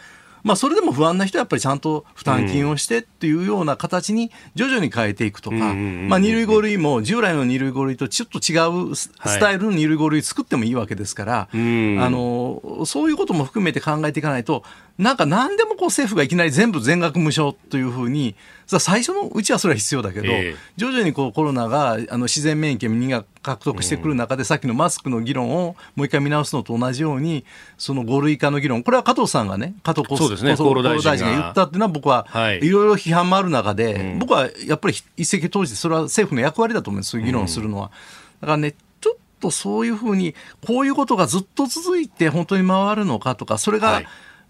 まあ、それでも不安な人はやっぱりちゃんと負担金をしてっていうような形に徐々に変えていくとか、まあ、2類5類も従来の2類5類とちょっと違うスタイルの2類5類作ってもいいわけですから、あのそういうことも含めて考えていかないとなんか何でもこう政府がいきなり全部全額無償というふうに最初のうちはそれは必要だけど、えー、徐々にこうコロナがあの自然免疫をみんな獲得してくる中で、うん、さっきのマスクの議論をもう一回見直すのと同じようにその5類化の議論。これは加藤さんがね加藤厚生、ね、厚労大臣が。言ったっていうのは僕はい。ろいろ批判もある中で、うん、僕はやっぱり一石投じてそれは政府の役割だと思うんですそういう議論をするのは。だからねちょっとそういうふうにこういうことがずっと続いて本当に回るのかとかそれが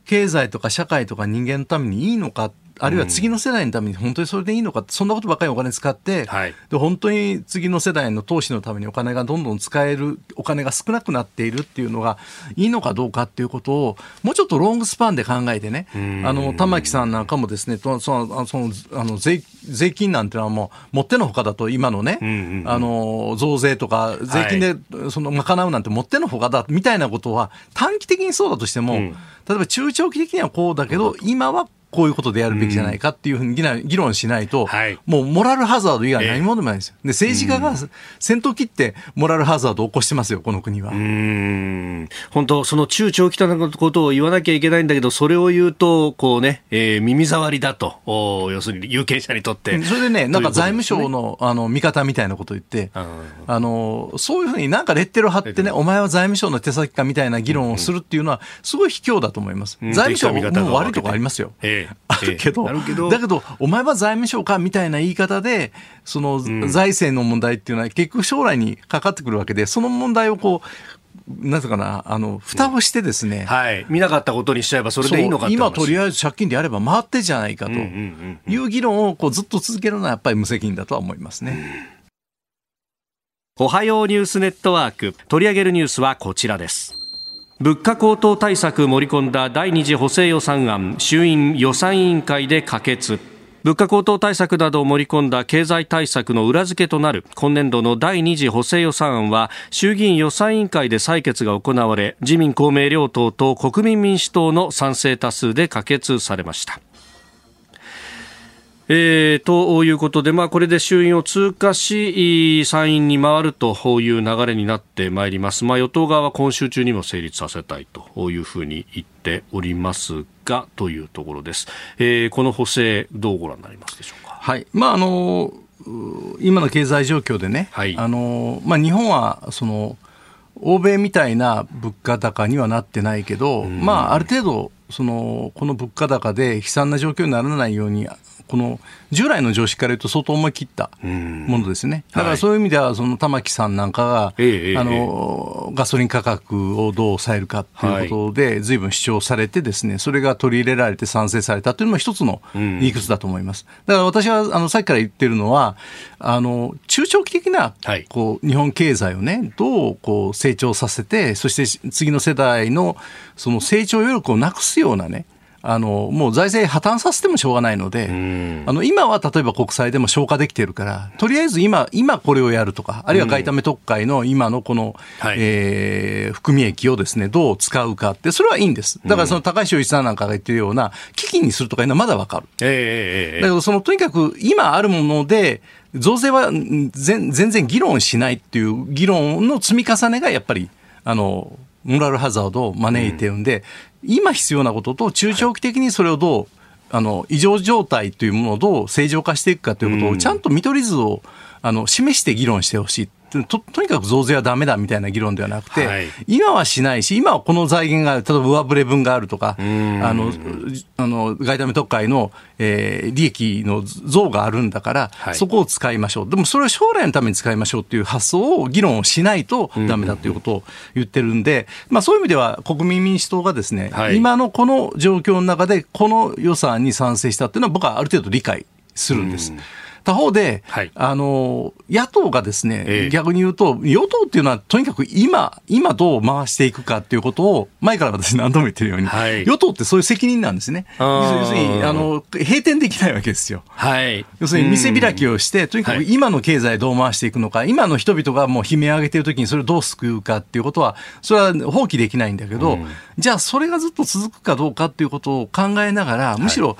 経済とか社会とか人間のためにいいのかあるいは次の世代のために本当にそれでいいのか、そんなことばっかりお金使って、はい、で本当に次の世代の投資のためにお金がどんどん使える、お金が少なくなっているっていうのがいいのかどうかっていうことを、もうちょっとロングスパンで考えてね、あの玉木さんなんかもですね、そのそのあの税税金なんていうのはもう、もってのほかだと、今のね、あの増税とか、税金でその賄うなんてもってのほかだみたいなことは、短期的にそうだとしても、うん、例えば中長期的にはこうだけど、今はこういうことでやるべきじゃないかっていうふうに議論しないと、はい、もうモラルハザード以外何もでもないですよ。で政治家が先頭切ってモラルハザードを起こしてますよ、この国は。うん。本当、その中長期的なことを言わなきゃいけないんだけど、それを言うと、こうね、えー、耳障りだと、お要するに有権者にとって。それでね、なんか財務省のあの味方みたいなことを言って、あのそういうふうになんかレッテルを貼ってね、お前は財務省の手先かみたいな議論をするっていうのは、すごい卑怯だと思います。財務省も悪いとこありますよ。えー、あるけど、だけど、お前は財務省かみたいな言い方で、その財政の問題っていうのは結局将来にかかってくるわけで、その問題をこう、なんていうかな、あの、蓋をしてですね、はい。見なかったことにしちゃえばそれでいいのか今とりあえず借金でやれば回ってじゃないかという議論をこうずっと続けるのはやっぱり無責任だとは思いますね。おはようニュースネットワーク。取り上げるニュースはこちらです。物価高騰対策盛り込んだ第二次補正予算案衆院予算委員会で可決。物価高騰対策などを盛り込んだ経済対策の裏付けとなる今年度の第2次補正予算案は衆議院予算委員会で採決が行われ自民公明両党と国民民主党の賛成多数で可決されました。えー、ということで、まあ、これで衆院を通過し、参院に回るという流れになってまいります。まあ、与党側は今週中にも成立させたいというふうに言っておりますが、というところです。えー、この補正、どうご覧になりますでしょうか？はい。まあ、あの、今の経済状況でね、はい、あの、まあ、日本は、その、欧米みたいな物価高にはなってないけど、まあ、ある程度、そのこの物価高で悲惨な状況にならないようにこの従来の常識から言うと相当思い切ったものですね。だからそういう意味では、その玉木さんなんかが、あの、ガソリン価格をどう抑えるかっていうことで、随分主張されてですね、それが取り入れられて賛成されたというのも一つの理屈だと思います。だから私は、あの、さっきから言ってるのは、あの、中長期的な、こう、日本経済をね、どう、こう、成長させて、そして次の世代の、その成長余力をなくすようなね、あのもう財政破綻させてもしょうがないので、あの今は例えば国債でも消化できてるから、とりあえず今、今これをやるとか、あるいは外為特会の今のこの、はい、えー、含み益をですね、どう使うかって、それはいいんです。だからその高橋洋一さんなんかが言ってるような、基金にするとかいうのはまだわかる。えー、だけど、そのとにかく今あるもので、増税は全然議論しないっていう議論の積み重ねがやっぱり、あの、モラルハザードを招いてるんで、今必要なことと中長期的にそれをどう、あの異常状態というものをどう正常化していくかということをちゃんと見取り図をあの示して議論してほしいととにかく増税はだめだみたいな議論ではなくて、はい、今はしないし、今はこの財源が例えば上振れ分があるとか、あのあの外為特会の、えー、利益の増があるんだから、はい、そこを使いましょう、でもそれは将来のために使いましょうっていう発想を議論をしないとだめだということを言ってるんで、まあ、そういう意味では国民民主党がですね、はい、今のこの状況の中で、この予算に賛成したっていうのは、僕はある程度理解するんです。他方で、はい、あの野党がですね、えー、逆に言うと、与党っていうのはとにかく今、今どう回していくかっていうことを、前から私何度も言ってるように、はい、与党ってそういう責任なんですね。要するに、あの、閉店できないわけですよ。はい、要するに店開きをして、とにかく今の経済どう回していくのか、今の人々がもう悲鳴を上げてるときにそれをどう救うかっていうことは、それは放棄できないんだけど、じゃあそれがずっと続くかどうかっていうことを考えながら、むしろ、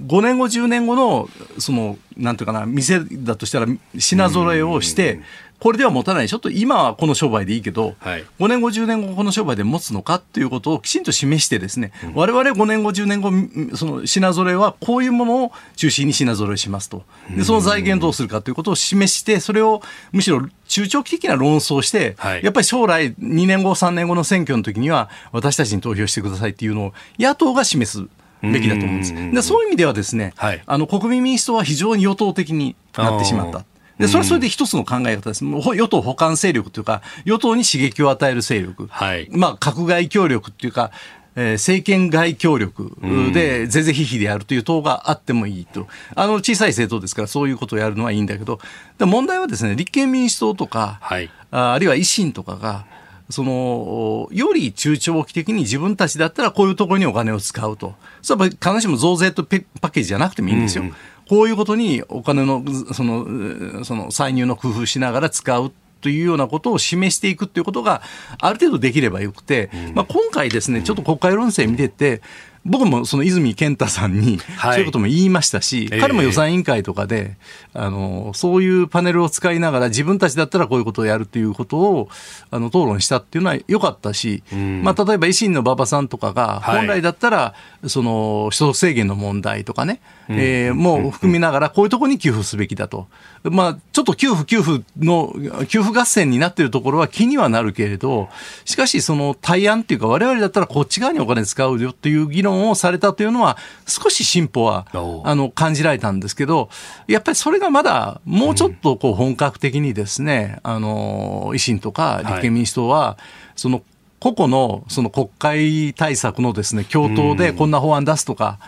5年後、10年後の、その、なんていうかな、店だとしたら品揃えをして、これでは持たない。ちょ？っと今はこの商売でいいけど、はい、5年後、10年後この商売で持つのかっていうことをきちんと示してですね、うん、我々5年後、10年後、その品揃えはこういうものを中心に品揃えしますと。で、その財源どうするかということを示して、それをむしろ中長期的な論争して、はい、やっぱり将来2年後、3年後の選挙の時には私たちに投票してくださいっていうのを野党が示す。べきだと思うんです。でそういう意味ではですね、はい、あの国民民主党は非常に与党的になってしまった。で、それはそれで一つの考え方です。もう与党補完勢力というか、与党に刺激を与える勢力。はい、まあ、閣外協力っていうか、えー、政権外協力で、ぜぜひひでやるという党があってもいいと。あの、小さい政党ですから、そういうことをやるのはいいんだけど、問題はですね、立憲民主党とか、はい、ああるいは維新とかが、その、より中長期的に自分たちだったらこういうところにお金を使うと。それは必ずしも増税とパッケージじゃなくてもいいんですよ。うんうん、こういうことにお金の、その、その歳入の工夫しながら使う。というようなことを示していくということがある程度できればよくて、うん、まあ、今回ですね、ちょっと国会論戦見てて、僕もその泉健太さんに、そういうことも言いましたし、はい、彼も予算委員会とかで、えー、あの、そういうパネルを使いながら自分たちだったらこういうことをやるということを、あの、討論したっていうのは良かったし、まあ、例えば維新の馬場さんとかが、本来だったら、その、所得制限の問題とかね、えー、もう含みながら、こういうところに給付すべきだと。まあ、ちょっと給付、給付の、給付合戦になっているところは気にはなるけれど、しかし、その対案っていうか、我々だったらこっち側にお金使うよっていう議論をされたというのは、少し進歩は、あの、感じられたんですけど、やっぱりそれがまだ、もうちょっとこう本格的にですね、あの、維新とか立憲民主党は、その、個々のその国会対策のですね、共闘でこんな法案出すとか、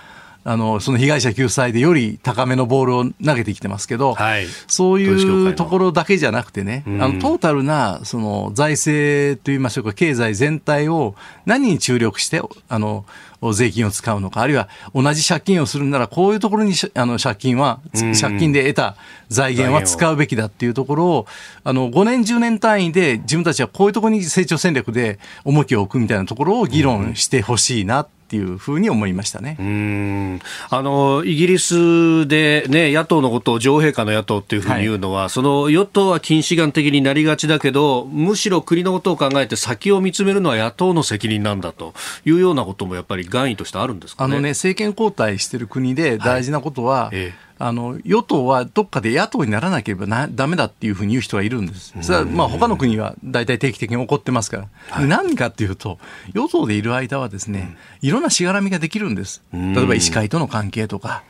あの、その被害者救済でより高めのボールを投げてきてますけど、はい、そういうところだけじゃなくてね、あの、トータルな、その、財政といいましょうか、経済全体を何に注力して、あの、税金を使うのか、あるいは同じ借金をするなら、こういうところにあの借金は、借金で得た財源は使うべきだっていうところを、あの5年、10年単位で自分たちはこういうところに成長戦略で重きを置くみたいなところを議論してほしいなっていうふうに思いましたね。うん。あのイギリスで、ね、野党のことを女王陛下の野党っていうふうに言うのは、はい、その与党は近視眼的になりがちだけど、むしろ国のことを考えて先を見つめるのは野党の責任なんだというようなこともやっぱり願意としてあるんですか、ね、あのね、政権交代してる国で大事なことは、はいええ。あの与党はどっかで野党にならなければなだめだっていうふうに言う人がいるんです。それはまあ他の国は大体定期的に起こってますから、はい、何かっていうと、与党でいる間はですね、いろんなしがらみができるんです。例えば医師会との関係とか。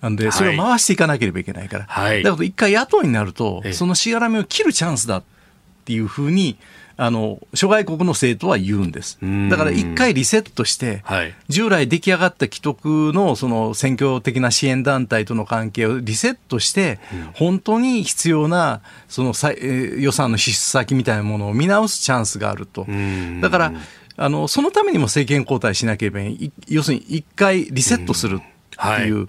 なんで、それを回していかなければいけないから。はい、だけど一回野党になると、そのしがらみを切るチャンスだっていうふうに、あの、諸外国の政党は言うんです。だから一回リセットして、はい、従来出来上がった既得のその選挙的な支援団体との関係をリセットして、本当に必要なその予算の支出先みたいなものを見直すチャンスがあると。だから、あの、そのためにも政権交代しなければいい。要するに一回リセットする。っていう、はい、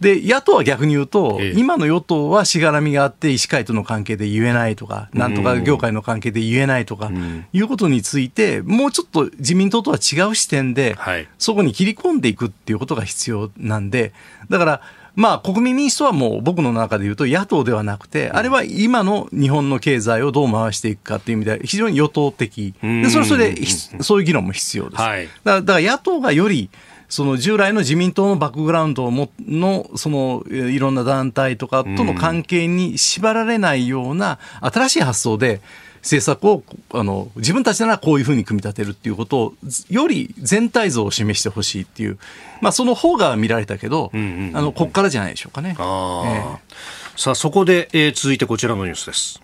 で野党は逆に言うと、ええ、今の与党はしがらみがあって、医師会との関係で言えないとか、なんとか業界の関係で言えないとか、いうことについて、もうちょっと自民党とは違う視点で、はい、そこに切り込んでいくっていうことが必要なんで、だから、まあ、国民民主党はもう僕の中で言うと野党ではなくて、あれは今の日本の経済をどう回していくかっていう意味で非常に与党的。で、それそれで、そういう議論も必要です。はい、だから野党がより、その従来の自民党のバックグラウンドものそのいろんな団体とかとの関係に縛られないような新しい発想で政策をあの自分たちならこういうふうに組み立てるっていうことをより全体像を示してほしいっていう、まあ、その方が見られたけど、あのここからじゃないでしょうかね。えー、さあそこで、えー、続いてこちらのニュースです。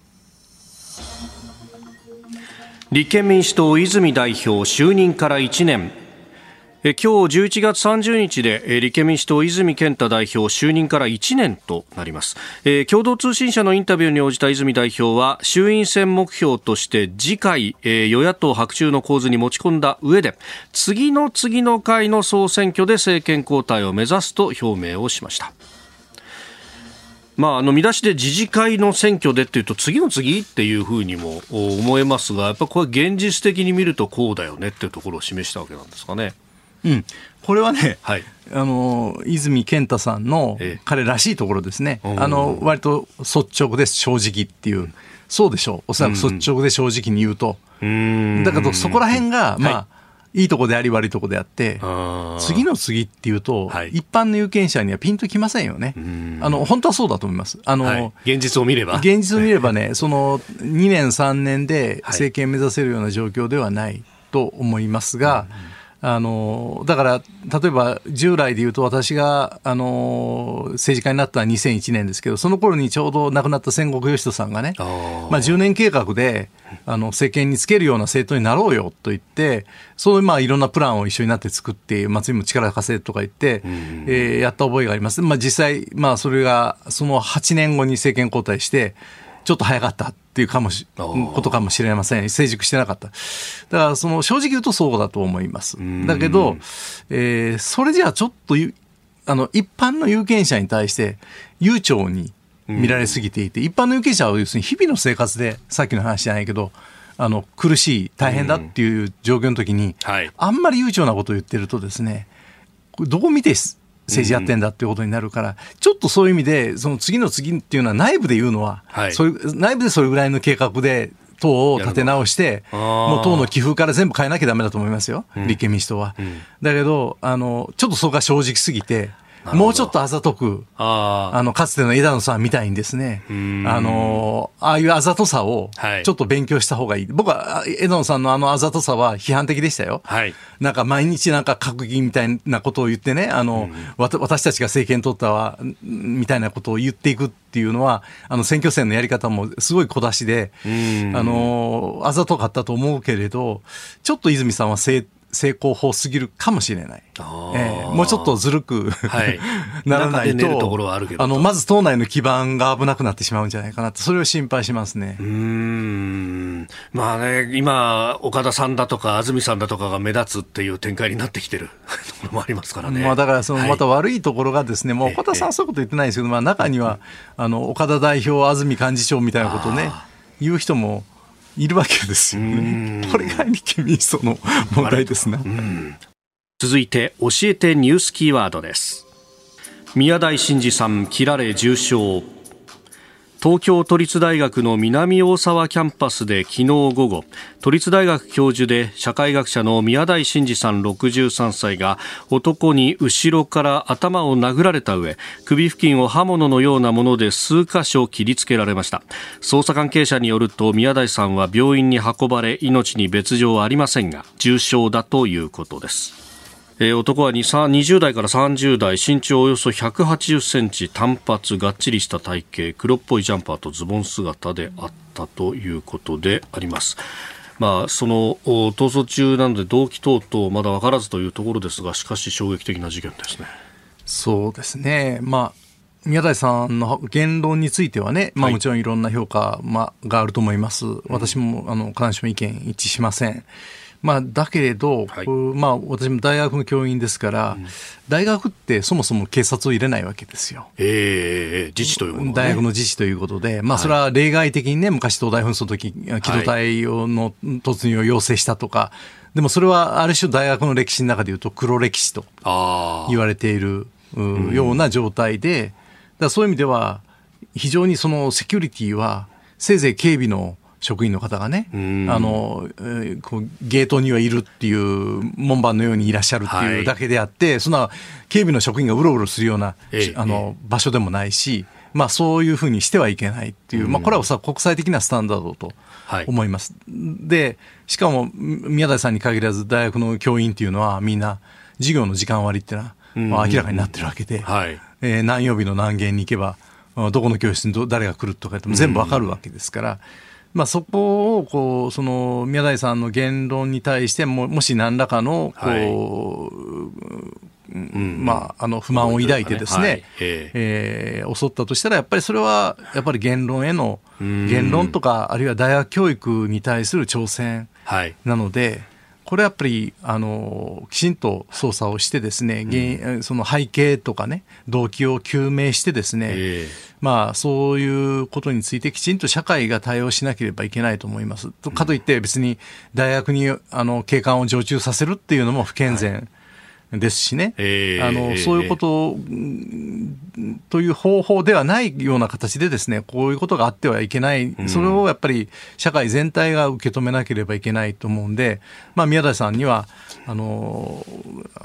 立憲民主党泉代表就任から1年え今日11月30日でえ立憲民主党泉健太代表就任から1年となります、え共同通信社のインタビューに応じた泉代表は衆院選目標として次回、え与野党白昼の構図に持ち込んだ上で次の次の回の総選挙で政権交代を目指すと表明をしましたまあ、あの見出しで自治会の選挙でっていうと次の次っていうふうにも思えますがやっぱこれ現実的に見るとこうだよねっていうところを示したわけなんですかね。うん、これはね、はい、あの泉健太さんの彼らしいところですね、あの割と率直です、正直っていう、そうでしょう、おそらく率直で正直に言うと、うん、だけどそこら辺が、まあ、はいいいとこであり悪いとこであって、次の次っていうと、はい、一般の有権者にはピンときませんよね。あの、本当はそうだと思います。あの、はい、現実を見れば。現実を見ればね、その2年3年で政権目指せるような状況ではないと思いますが、うんあのだから例えば従来で言うと私があの政治家になったのは2001年ですけどその頃にちょうど亡くなった戦国義人さんがねまあ、10年計画であの政権につけるような政党になろうよと言ってそういうまあいろんなプランを一緒になって作って松井も力貸せとか言って、えー、やった覚えがあります。まあ、実際、まあ、それがその8年後に政権交代してちょっと早かったっていうかもしことかもしれません。成熟してなかった。だからその正直言うとそうだと思います。だけど、えー、それじゃあちょっとあの一般の有権者に対して悠長に見られすぎていて、一般の有権者は要するに日々の生活でさっきの話じゃないけどあの苦しい大変だっていう状況の時に、はい、あんまり悠長なことを言ってるとですねどこ見て政治やってんだっていうことになるから、ちょっとそういう意味で、その次の次っていうのは内部で言うのは、はい、それ内部でそれぐらいの計画で党を立て直して、もう党の寄付から全部変えなきゃだめだと思いますよ、立憲民主党は。うん、だけどあの、ちょっとそこが正直すぎて、もうちょっとあざとく、あの、かつての枝野さんみたいにですね、あの、ああいうあざとさを、ちょっと勉強した方がいい。はい、僕は、枝野さんのあのあざとさは批判的でしたよ。はい、なんか毎日なんか閣議みたいなことを言ってね、あの、私たちが政権取ったわ、みたいなことを言っていくっていうのは、あの、選挙戦のやり方もすごい小出しで、あの、あざとかったと思うけれど、ちょっと泉さんは正成功法すぎるかもしれない。えー、もうちょっとずるく、はい、ならないと、あの、まず党内の基盤が危なくなってしまうんじゃないかなと、それを心配しますね。うん。まあね、今、岡田さんだとか、安住さんだとかが目立つっていう展開になってきてる。ところもありますからね。まあだから、その、また悪いところがですね、もう岡田さんはそういうこと言ってないですけど、まあ中には、あの、岡田代表、安住幹事長みたいなことをね、言う人も、いるわけですよね。これが立憲民主党の問題ですね。続いて教えてニュースキーワードです。宮台真司さん切られ重傷東京都立大学の南大沢キャンパスで昨日午後都立大学教授で社会学者の宮台真司さん63歳が男に後ろから頭を殴られた上首付近を刃物のようなもので数箇所切りつけられました。捜査関係者によると宮台さんは病院に運ばれ命に別状はありませんが重傷だということです。えー、男は20代から30代身長およそ180センチ短髪がっちりした体型黒っぽいジャンパーとズボン姿であったということであります。まあ、その逃走中なので動機等々まだ分からずというところですがしかし衝撃的な事件ですね。そうですね、まあ宮台さんの言論についてはね、まあ、もちろんいろんな評価、まあ、があると思います、私もあの必ずしも意見一致しません。まあ、だけれど、はい、まあ、私も大学の教員ですから、うん、大学ってそもそも警察を入れないわけですよ。ええー、自治ということ、ね、大学の自治ということで、まあ、それは例外的にね、昔東大紛争の時、機動隊の突入を要請したとか、でもそれはある種大学の歴史の中でいうと黒歴史と言われているような状態で、だそういう意味では、非常にそのセキュリティは、せいぜい警備の職員の方がね、あの、えー、こうゲートにはいるっていう門番のようにいらっしゃるっていうだけであって、はい、そんな警備の職員がうろうろするような、えあの場所でもないし、まあ、そういうふうにしてはいけないっていう、まあ、これはさ国際的なスタンダードと思います。はい、でしかも宮台さんに限らず大学の教員っていうのはみんな授業の時間割っていうのは、まあ、明らかになってるわけで、はい、えー、何曜日の何限に行けばどこの教室に誰が来るとか全部わかるわけですから。まあ、そこをこうその宮台さんの言論に対してももし何らかのこう、はい。うんまあ、あの不満を抱いてですね、はい、えー、襲ったとしたらやっぱりそれはやっぱり言論への言論とかあるいは大学教育に対する挑戦なので、これはやっぱりあのきちんと捜査をしてですね、うん、その背景とかね動機を究明してですね、えー、まあそういうことについてきちんと社会が対応しなければいけないと思います。かといって別に大学にあの警官を常駐させるっていうのも不健全。はいですしね、えー、あのそういうことという方法ではないような形でですねこういうことがあってはいけない、それをやっぱり社会全体が受け止めなければいけないと思うんで、まあ、宮台さんにはあの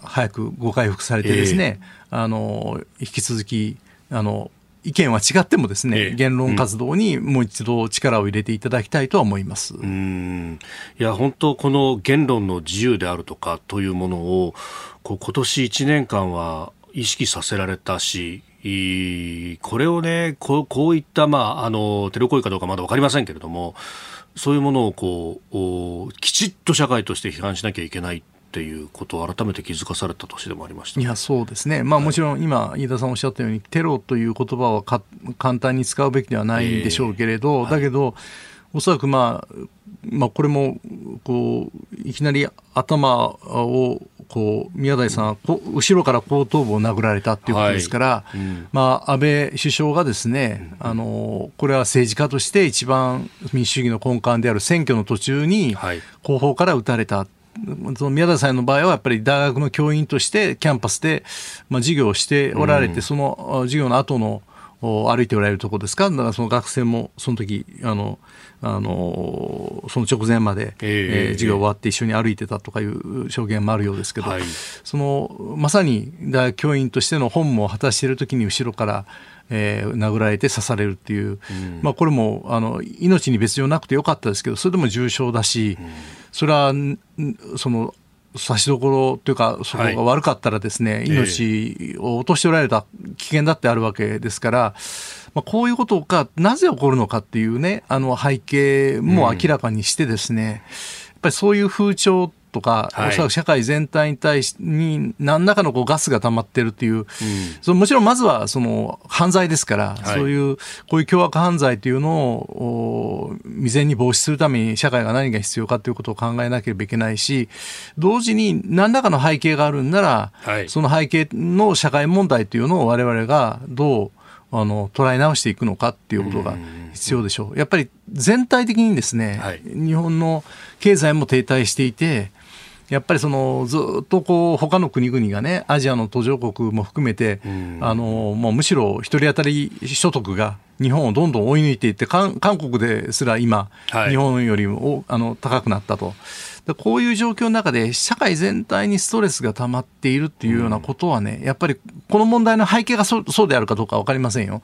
早くご回復されてですね、えー、あの引き続きあの意見は違ってもですね、ええ、言論活動にもう一度力を入れていただきたいとは思います。うん。いや本当この言論の自由であるとかというものをこう今年1年間は意識させられたしこれをねこうこういった、まあ、あのテロ行為かどうかまだ分かりませんけれどもそういうものをこうきちっと社会として批判しなきゃいけないっていうことを改めて気づかされた年でもありました、いやそうですね、まあ、もちろん今、飯田さんおっしゃったように、テロという言葉はか簡単に使うべきではないんでしょうけれど、えーはい、だけど、おそらく、まあ、まあ、これもこういきなり頭をこう宮台さんは後ろから後頭部を殴られたっていうことですから、はい。うん、まあ、安倍首相がですね、あのこれは政治家として一番民主主義の根幹である選挙の途中に後方から撃たれた。その宮台さんの場合はやっぱり大学の教員としてキャンパスで、まあ、授業をしておられて、うん、その授業の後の歩いておられるところですか？だからその学生もその時あのあのその直前まで、えー、えー、授業終わって一緒に歩いてたとかいう証言もあるようですけど、はい、そのまさに大学教員としての本務を果たしている時に後ろからえー、殴られて刺されるっていう、うん、まあ、これもあの命に別状なくてよかったですけどそれでも重傷だし、うん、それはその差しどころというか、そこが悪かったらですね、はい、命を落としておられた危険だってあるわけですから、まあ、こういうことがなぜ起こるのかっていうね、あの背景も明らかにしてですね、うん、やっぱりそういう風潮とか、はい、おそらく社会全体に対しに何らかのこうガスが溜まってるっていう、うん、そのもちろんまずはその犯罪ですから、はい、そういうこういう凶悪犯罪というのを未然に防止するために社会が何が必要かということを考えなければいけないし同時に何らかの背景があるんなら、はい、その背景の社会問題というのを我々がどうあの捉え直していくのかっていうことが必要でしょう。やっぱり全体的にですね、はい、日本の経済も停滞していて、やっぱりそのずっとこう他の国々がねアジアの途上国も含めて、あのもうむしろ1人当たり所得が日本をどんどん追い抜いていって韓国ですら今、はい、日本よりもあの高くなったと。こういう状況の中で社会全体にストレスが溜まっているっていうようなことはね、うん、やっぱりこの問題の背景がそそうであるかどうか分かりませんよ。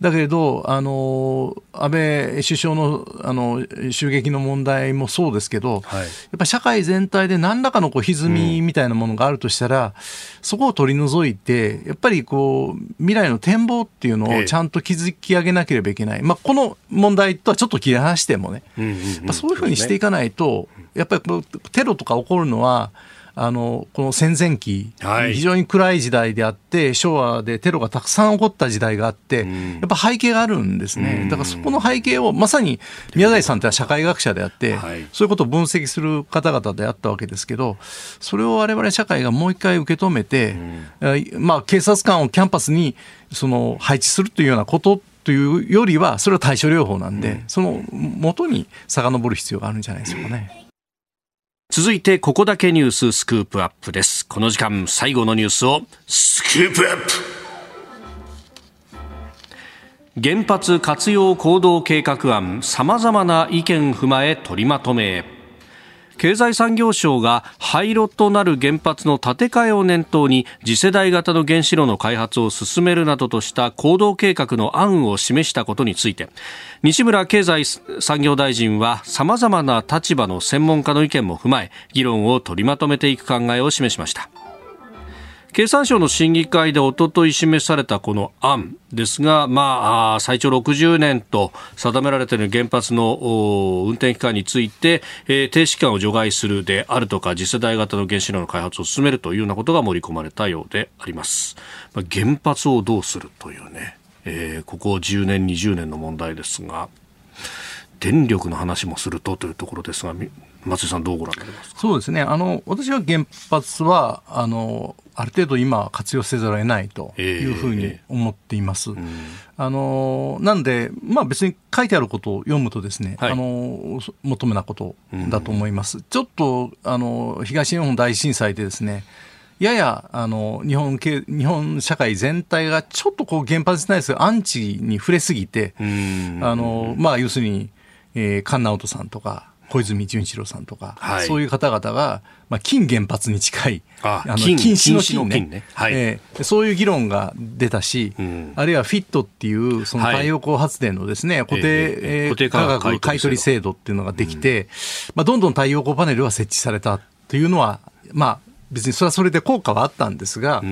だけれど、あの安倍首相のあの襲撃の問題もそうですけど、はい、やっぱり社会全体で何らかのこう歪みみたいなものがあるとしたら、うん、そこを取り除いて、やっぱりこう未来の展望っていうのをちゃんと築き上げなければいけない、まあ、この問題とはちょっと切り離してもね、うんうんうん、そういうふうにしていかないと、やっぱりテロとか起こるのは、あのこの戦前期、はい、非常に暗い時代であって昭和でテロがたくさん起こった時代があって、うん、やっぱ背景があるんですね、だからそこの背景をまさに宮台さんっては社会学者であって、はい、そういうことを分析する方々であったわけですけどそれを我々社会がもう一回受け止めて、うん、まあ、警察官をキャンパスにその配置するというようなことというよりはそれは対処療法なんで、うん、その元に遡る必要があるんじゃないでしょうかね。続いてここだけニューススクープアップです。この時間最後のニュースをスクープアップ。原発活用行動計画案さまざまな意見踏まえ取りまとめ。経済産業省が廃炉となる原発の建て替えを念頭に次世代型の原子炉の開発を進めるなどとした行動計画の案を示したことについて西村経済産業大臣は様々な立場の専門家の意見も踏まえ議論を取りまとめていく考えを示しました。経産省の審議会でおととい示されたこの案ですが、まあ、最長60年と定められている原発の運転期間について、えー、停止期間を除外するであるとか、次世代型の原子炉の開発を進めるというようなことが盛り込まれたようであります。まあ、原発をどうするというね、えー、ここ10年、20年の問題ですが、電力の話もするとというところですが、松井さん、どうご覧になりますそうですねあの私は原発はあのある程度今活用せざるを得ないというふうに思っています。えーうん、あのなんで、まあ、別に書いてあることを読むとですね、はい、あの求めなことだと思います。うん、ちょっとあの東日本大震災でですねややあの日本系日本社会全体がちょっとこう原発に対するアンチに触れすぎて、あのまあ、要するに、えー、菅直人さんとか小泉純一郎さんとか、はい、そういう方々が、まあ、金原発に近い、あの禁止の金ね、ね。はい、えー、そういう議論が出たし、うん、あるいはフィットっていう、その太陽光発電のですね、はい、固定,、えー、価格買取制度っていうのができて、うん、まあ、どんどん太陽光パネルは設置されたというのは、まあ、別にそれはそれで効果はあったんですが、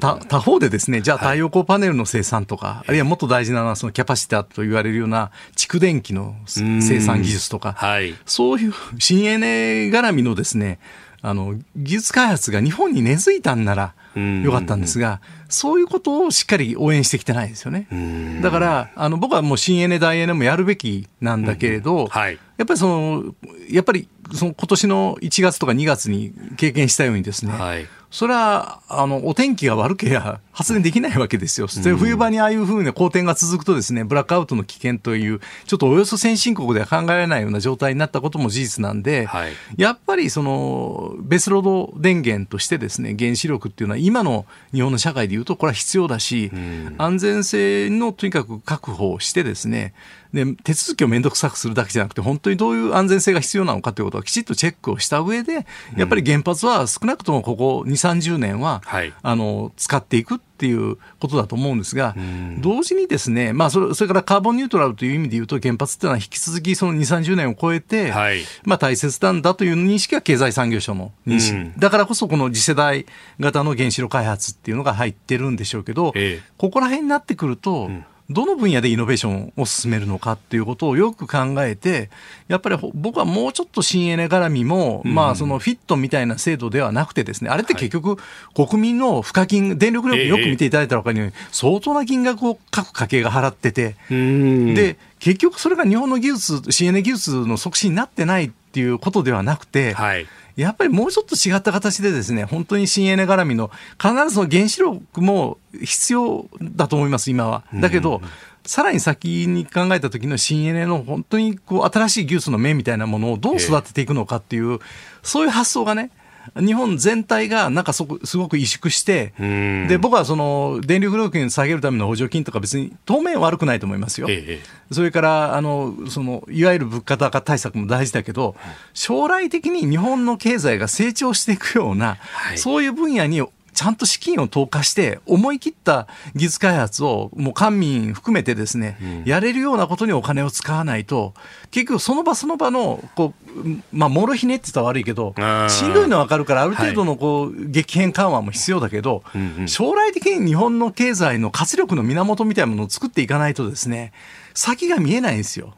他方でですね、じゃあ太陽光パネルの生産とか、はい、あるいはもっと大事なのはそのキャパシティと言われるような蓄電機の生産技術とか、はい、そういう新エネ絡みのですね、あの技術開発が日本に根付いたんなら、よかったんですが、そういうことをしっかり応援してきてないですよね。だから、あの僕はもう新エネ、大エネもやるべきなんだけれど、はい、やっぱりその、やっぱりその今年の1月とか2月に経験したようにですね、はい、それは、あの、お天気が悪ければ発電できないわけですよ。うん、冬場にああいうふうな好天が続くとですね、ブラックアウトの危険という、ちょっとおよそ先進国では考えられないような状態になったことも事実なんで、はい、やっぱりその、ベースロード電源としてですね、原子力っていうのは今の日本の社会でいうとこれは必要だし、うん、安全性のとにかく確保をしてですね、で手続きを面倒くさくするだけじゃなくて、本当にどういう安全性が必要なのかということをきちっとチェックをした上で、やっぱり原発は少なくともここ2、30年は、はい、あの使っていくっていうことだと思うんですが、同時にですね、まあそれ、それからカーボンニュートラルという意味で言うと、原発っていうのは引き続きその2、30年を超えて、はい、まあ大切なんだという認識が経済産業省の認識、だからこそこの次世代型の原子炉開発っていうのが入ってるんでしょうけど、ええ、ここら辺になってくると、うんどの分野でイノベーションを進めるのかっていうことをよく考えて、やっぱり僕はもうちょっと新エネ絡みも、うん、まあそのフィットみたいな制度ではなくてですね、あれって結局、国民の賦課金、電力力よく見ていただいたら分かるように、相当な金額を各家計が払ってて、で、結局それが日本の技術、新エネ技術の促進になってないっていうことではなくて、はい。やっぱりもうちょっと違った形でですね、本当に新エネ絡みの、必ずその原子力も必要だと思います、今は。だけど、さらに先に考えた時の新エネの本当にこう新しい技術の面みたいなものをどう育てていくのかっていう、そういう発想がね、日本全体がなんかそこすごく萎縮して、で僕はその電力料金下げるための補助金とか、別に当面悪くないと思いますよ。ええ、それからあのそのいわゆる物価高対策も大事だけど、将来的に日本の経済が成長していくような、はい、そういう分野にちゃんと資金を投下して、思い切った技術開発を、もう官民含めてですね、うん、やれるようなことにお金を使わないと、結局その場その場の、こう、まあ、もろひねって言ったら悪いけど、しんどいのは分かるから、ある程度のこう、はい、激変緩和も必要だけど、うんうん、将来的に日本の経済の活力の源みたいなものを作っていかないとですね、先が見えないんですよ。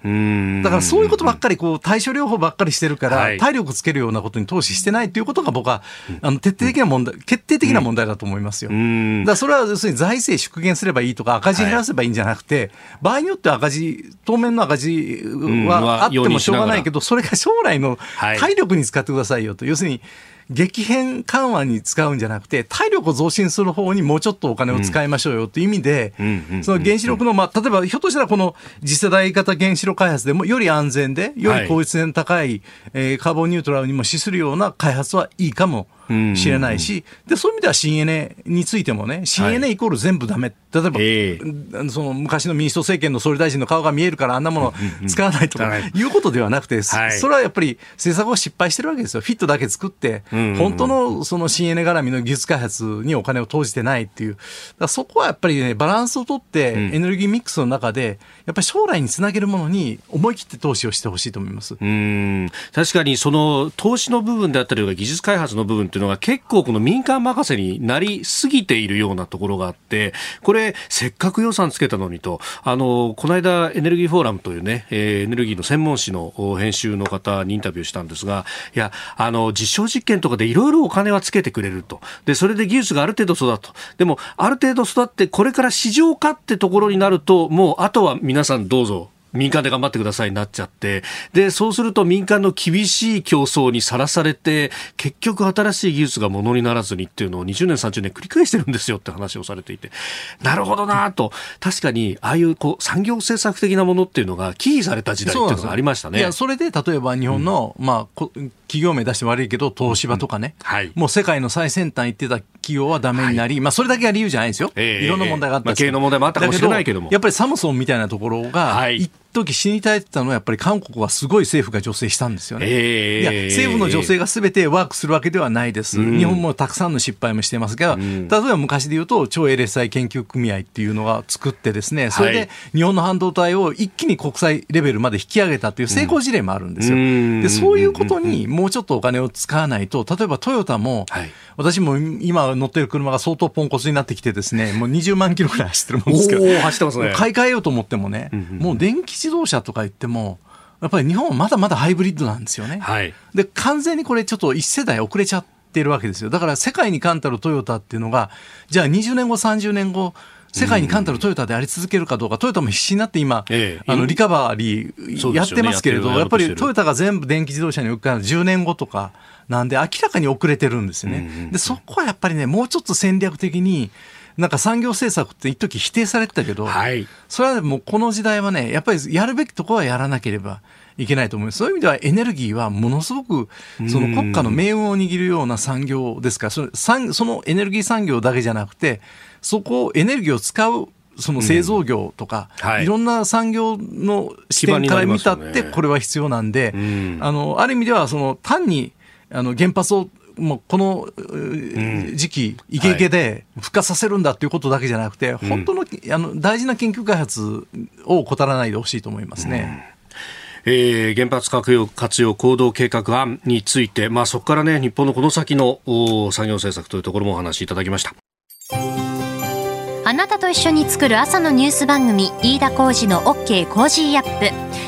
だからそういうことばっかり、こう、対処療法ばっかりしてるから、体力つけるようなことに投資してないということが僕は、あの、徹底的な問題、決定的な問題だと思いますよ。だからそれは要するに財政縮減すればいいとか、赤字減らせばいいんじゃなくて、場合によっては赤字、当面の赤字はあってもしょうがないけど、それが将来の体力に使ってくださいよと。要するに、激変緩和に使うんじゃなくて、体力を増進する方にもうちょっとお金を使いましょうよという意味で、その原子力の、まあ、例えばひょっとしたらこの次世代型原子力開発でもより安全で、より効率性の高い、えー、カーボンニュートラルにも資するような開発はいいかもしれないし、でそういう意味では新エネについてもね、新エネイコール全部だめ、例えば、えー、その昔の民主党政権の総理大臣の顔が見えるから、あんなもの使わないとかい。うことではなくて、それはやっぱり政策を失敗してるわけですよ、フィットだけ作って、本当のその新エネ絡みの技術開発にお金を投じてないっていう、そこはやっぱりね、バランスをとって、エネルギーミックスの中で、やっぱり将来につなげるものに思い切って投資をしてほしいと思います。うん。確かにその投資の部分であったりとか技術開発の部分ていうのが結構この民間任せになりすぎているようなところがあってこれせっかく予算つけたのにと。あのこの間エネルギーフォーラムというね、えー、エネルギーの専門誌の編集の方にインタビューしたんですがいやあの実証実験とかでいろいろお金はつけてくれると。でそれで技術がある程度育つと。でもある程度育ってこれから市場化ってところになるともうあとは皆さんどうぞ民間で頑張ってくださいになっちゃって、で、そうすると民間の厳しい競争にさらされて、結局新しい技術がものにならずにっていうのを20年、30年繰り返してるんですよって話をされていて、なるほどなと、確かに、ああいうこう産業政策的なものっていうのが忌避された時代っていうのがありましたね。いや、それで例えば日本の、うん、まあ、企業名出して悪いけど、東芝とかね、うんはい、もう世界の最先端行ってた企業はダメになり、はい、まあそれだけが理由じゃないですよ。えー、いろんな問題があったんですけど、まあ、経営の問題もあったかもしれないけども。やっぱりサムソンみたいなところが、はい、時死に絶えてたのはやっぱり韓国はすごい政府が助成したんですよね。えー、いや政府の助成がすべてワークするわけではないです、うん、日本もたくさんの失敗もしてますが、うん、例えば昔で言うと超 LSI 研究組合っていうのが作ってですねそれで日本の半導体を一気に国際レベルまで引き上げたという成功事例もあるんですよ。でそういうことにもうちょっとお金を使わないと例えばトヨタも、はい。私も今乗ってる車が相当ポンコツになってきてですね、もう20万キロぐらい走ってるもんですけど、ね。買い替えようと思ってもね、うんうん、もう電気自動車とか言っても、やっぱり日本はまだまだハイブリッドなんですよね。はい、で、完全にこれちょっと一世代遅れちゃって、るわけですよ。だから世界に冠たるトヨタっていうのが、じゃあ20年後、30年後、世界に冠たるトヨタであり続けるかどうか、トヨタも必死になって今、ええ、あのリカバリーやってますけれど、ね、やっぱりトヨタが全部電気自動車に置くから10年後とか、なんで明らかに遅れてるんですよね。で、そこはやっぱりね、もうちょっと戦略的に、なんか産業政策って一時否定されてたけど、はい、それはもうこの時代はね、やっぱりやるべきところはやらなければいけないと思います。そういう意味ではエネルギーはものすごくその国家の命運を握るような産業ですから、そのそのエネルギー産業だけじゃなくて、そこをエネルギーを使うその製造業とか、うん。はい、いろんな産業の視点から見たって、これは必要なんで、ね、あのある意味ではその単にあの原発をもうこの時期、イケイケで復活させるんだということだけじゃなくて、本当のあの大事な研究開発を怠らないでほしいと思いますね。うん、えー、原発活用活用行動計画案について、まあ、そこからね日本のこの先の産業政策というところもお話しいただきました。あなたと一緒に作る朝のニュース番組飯田浩二の OK コージーアップ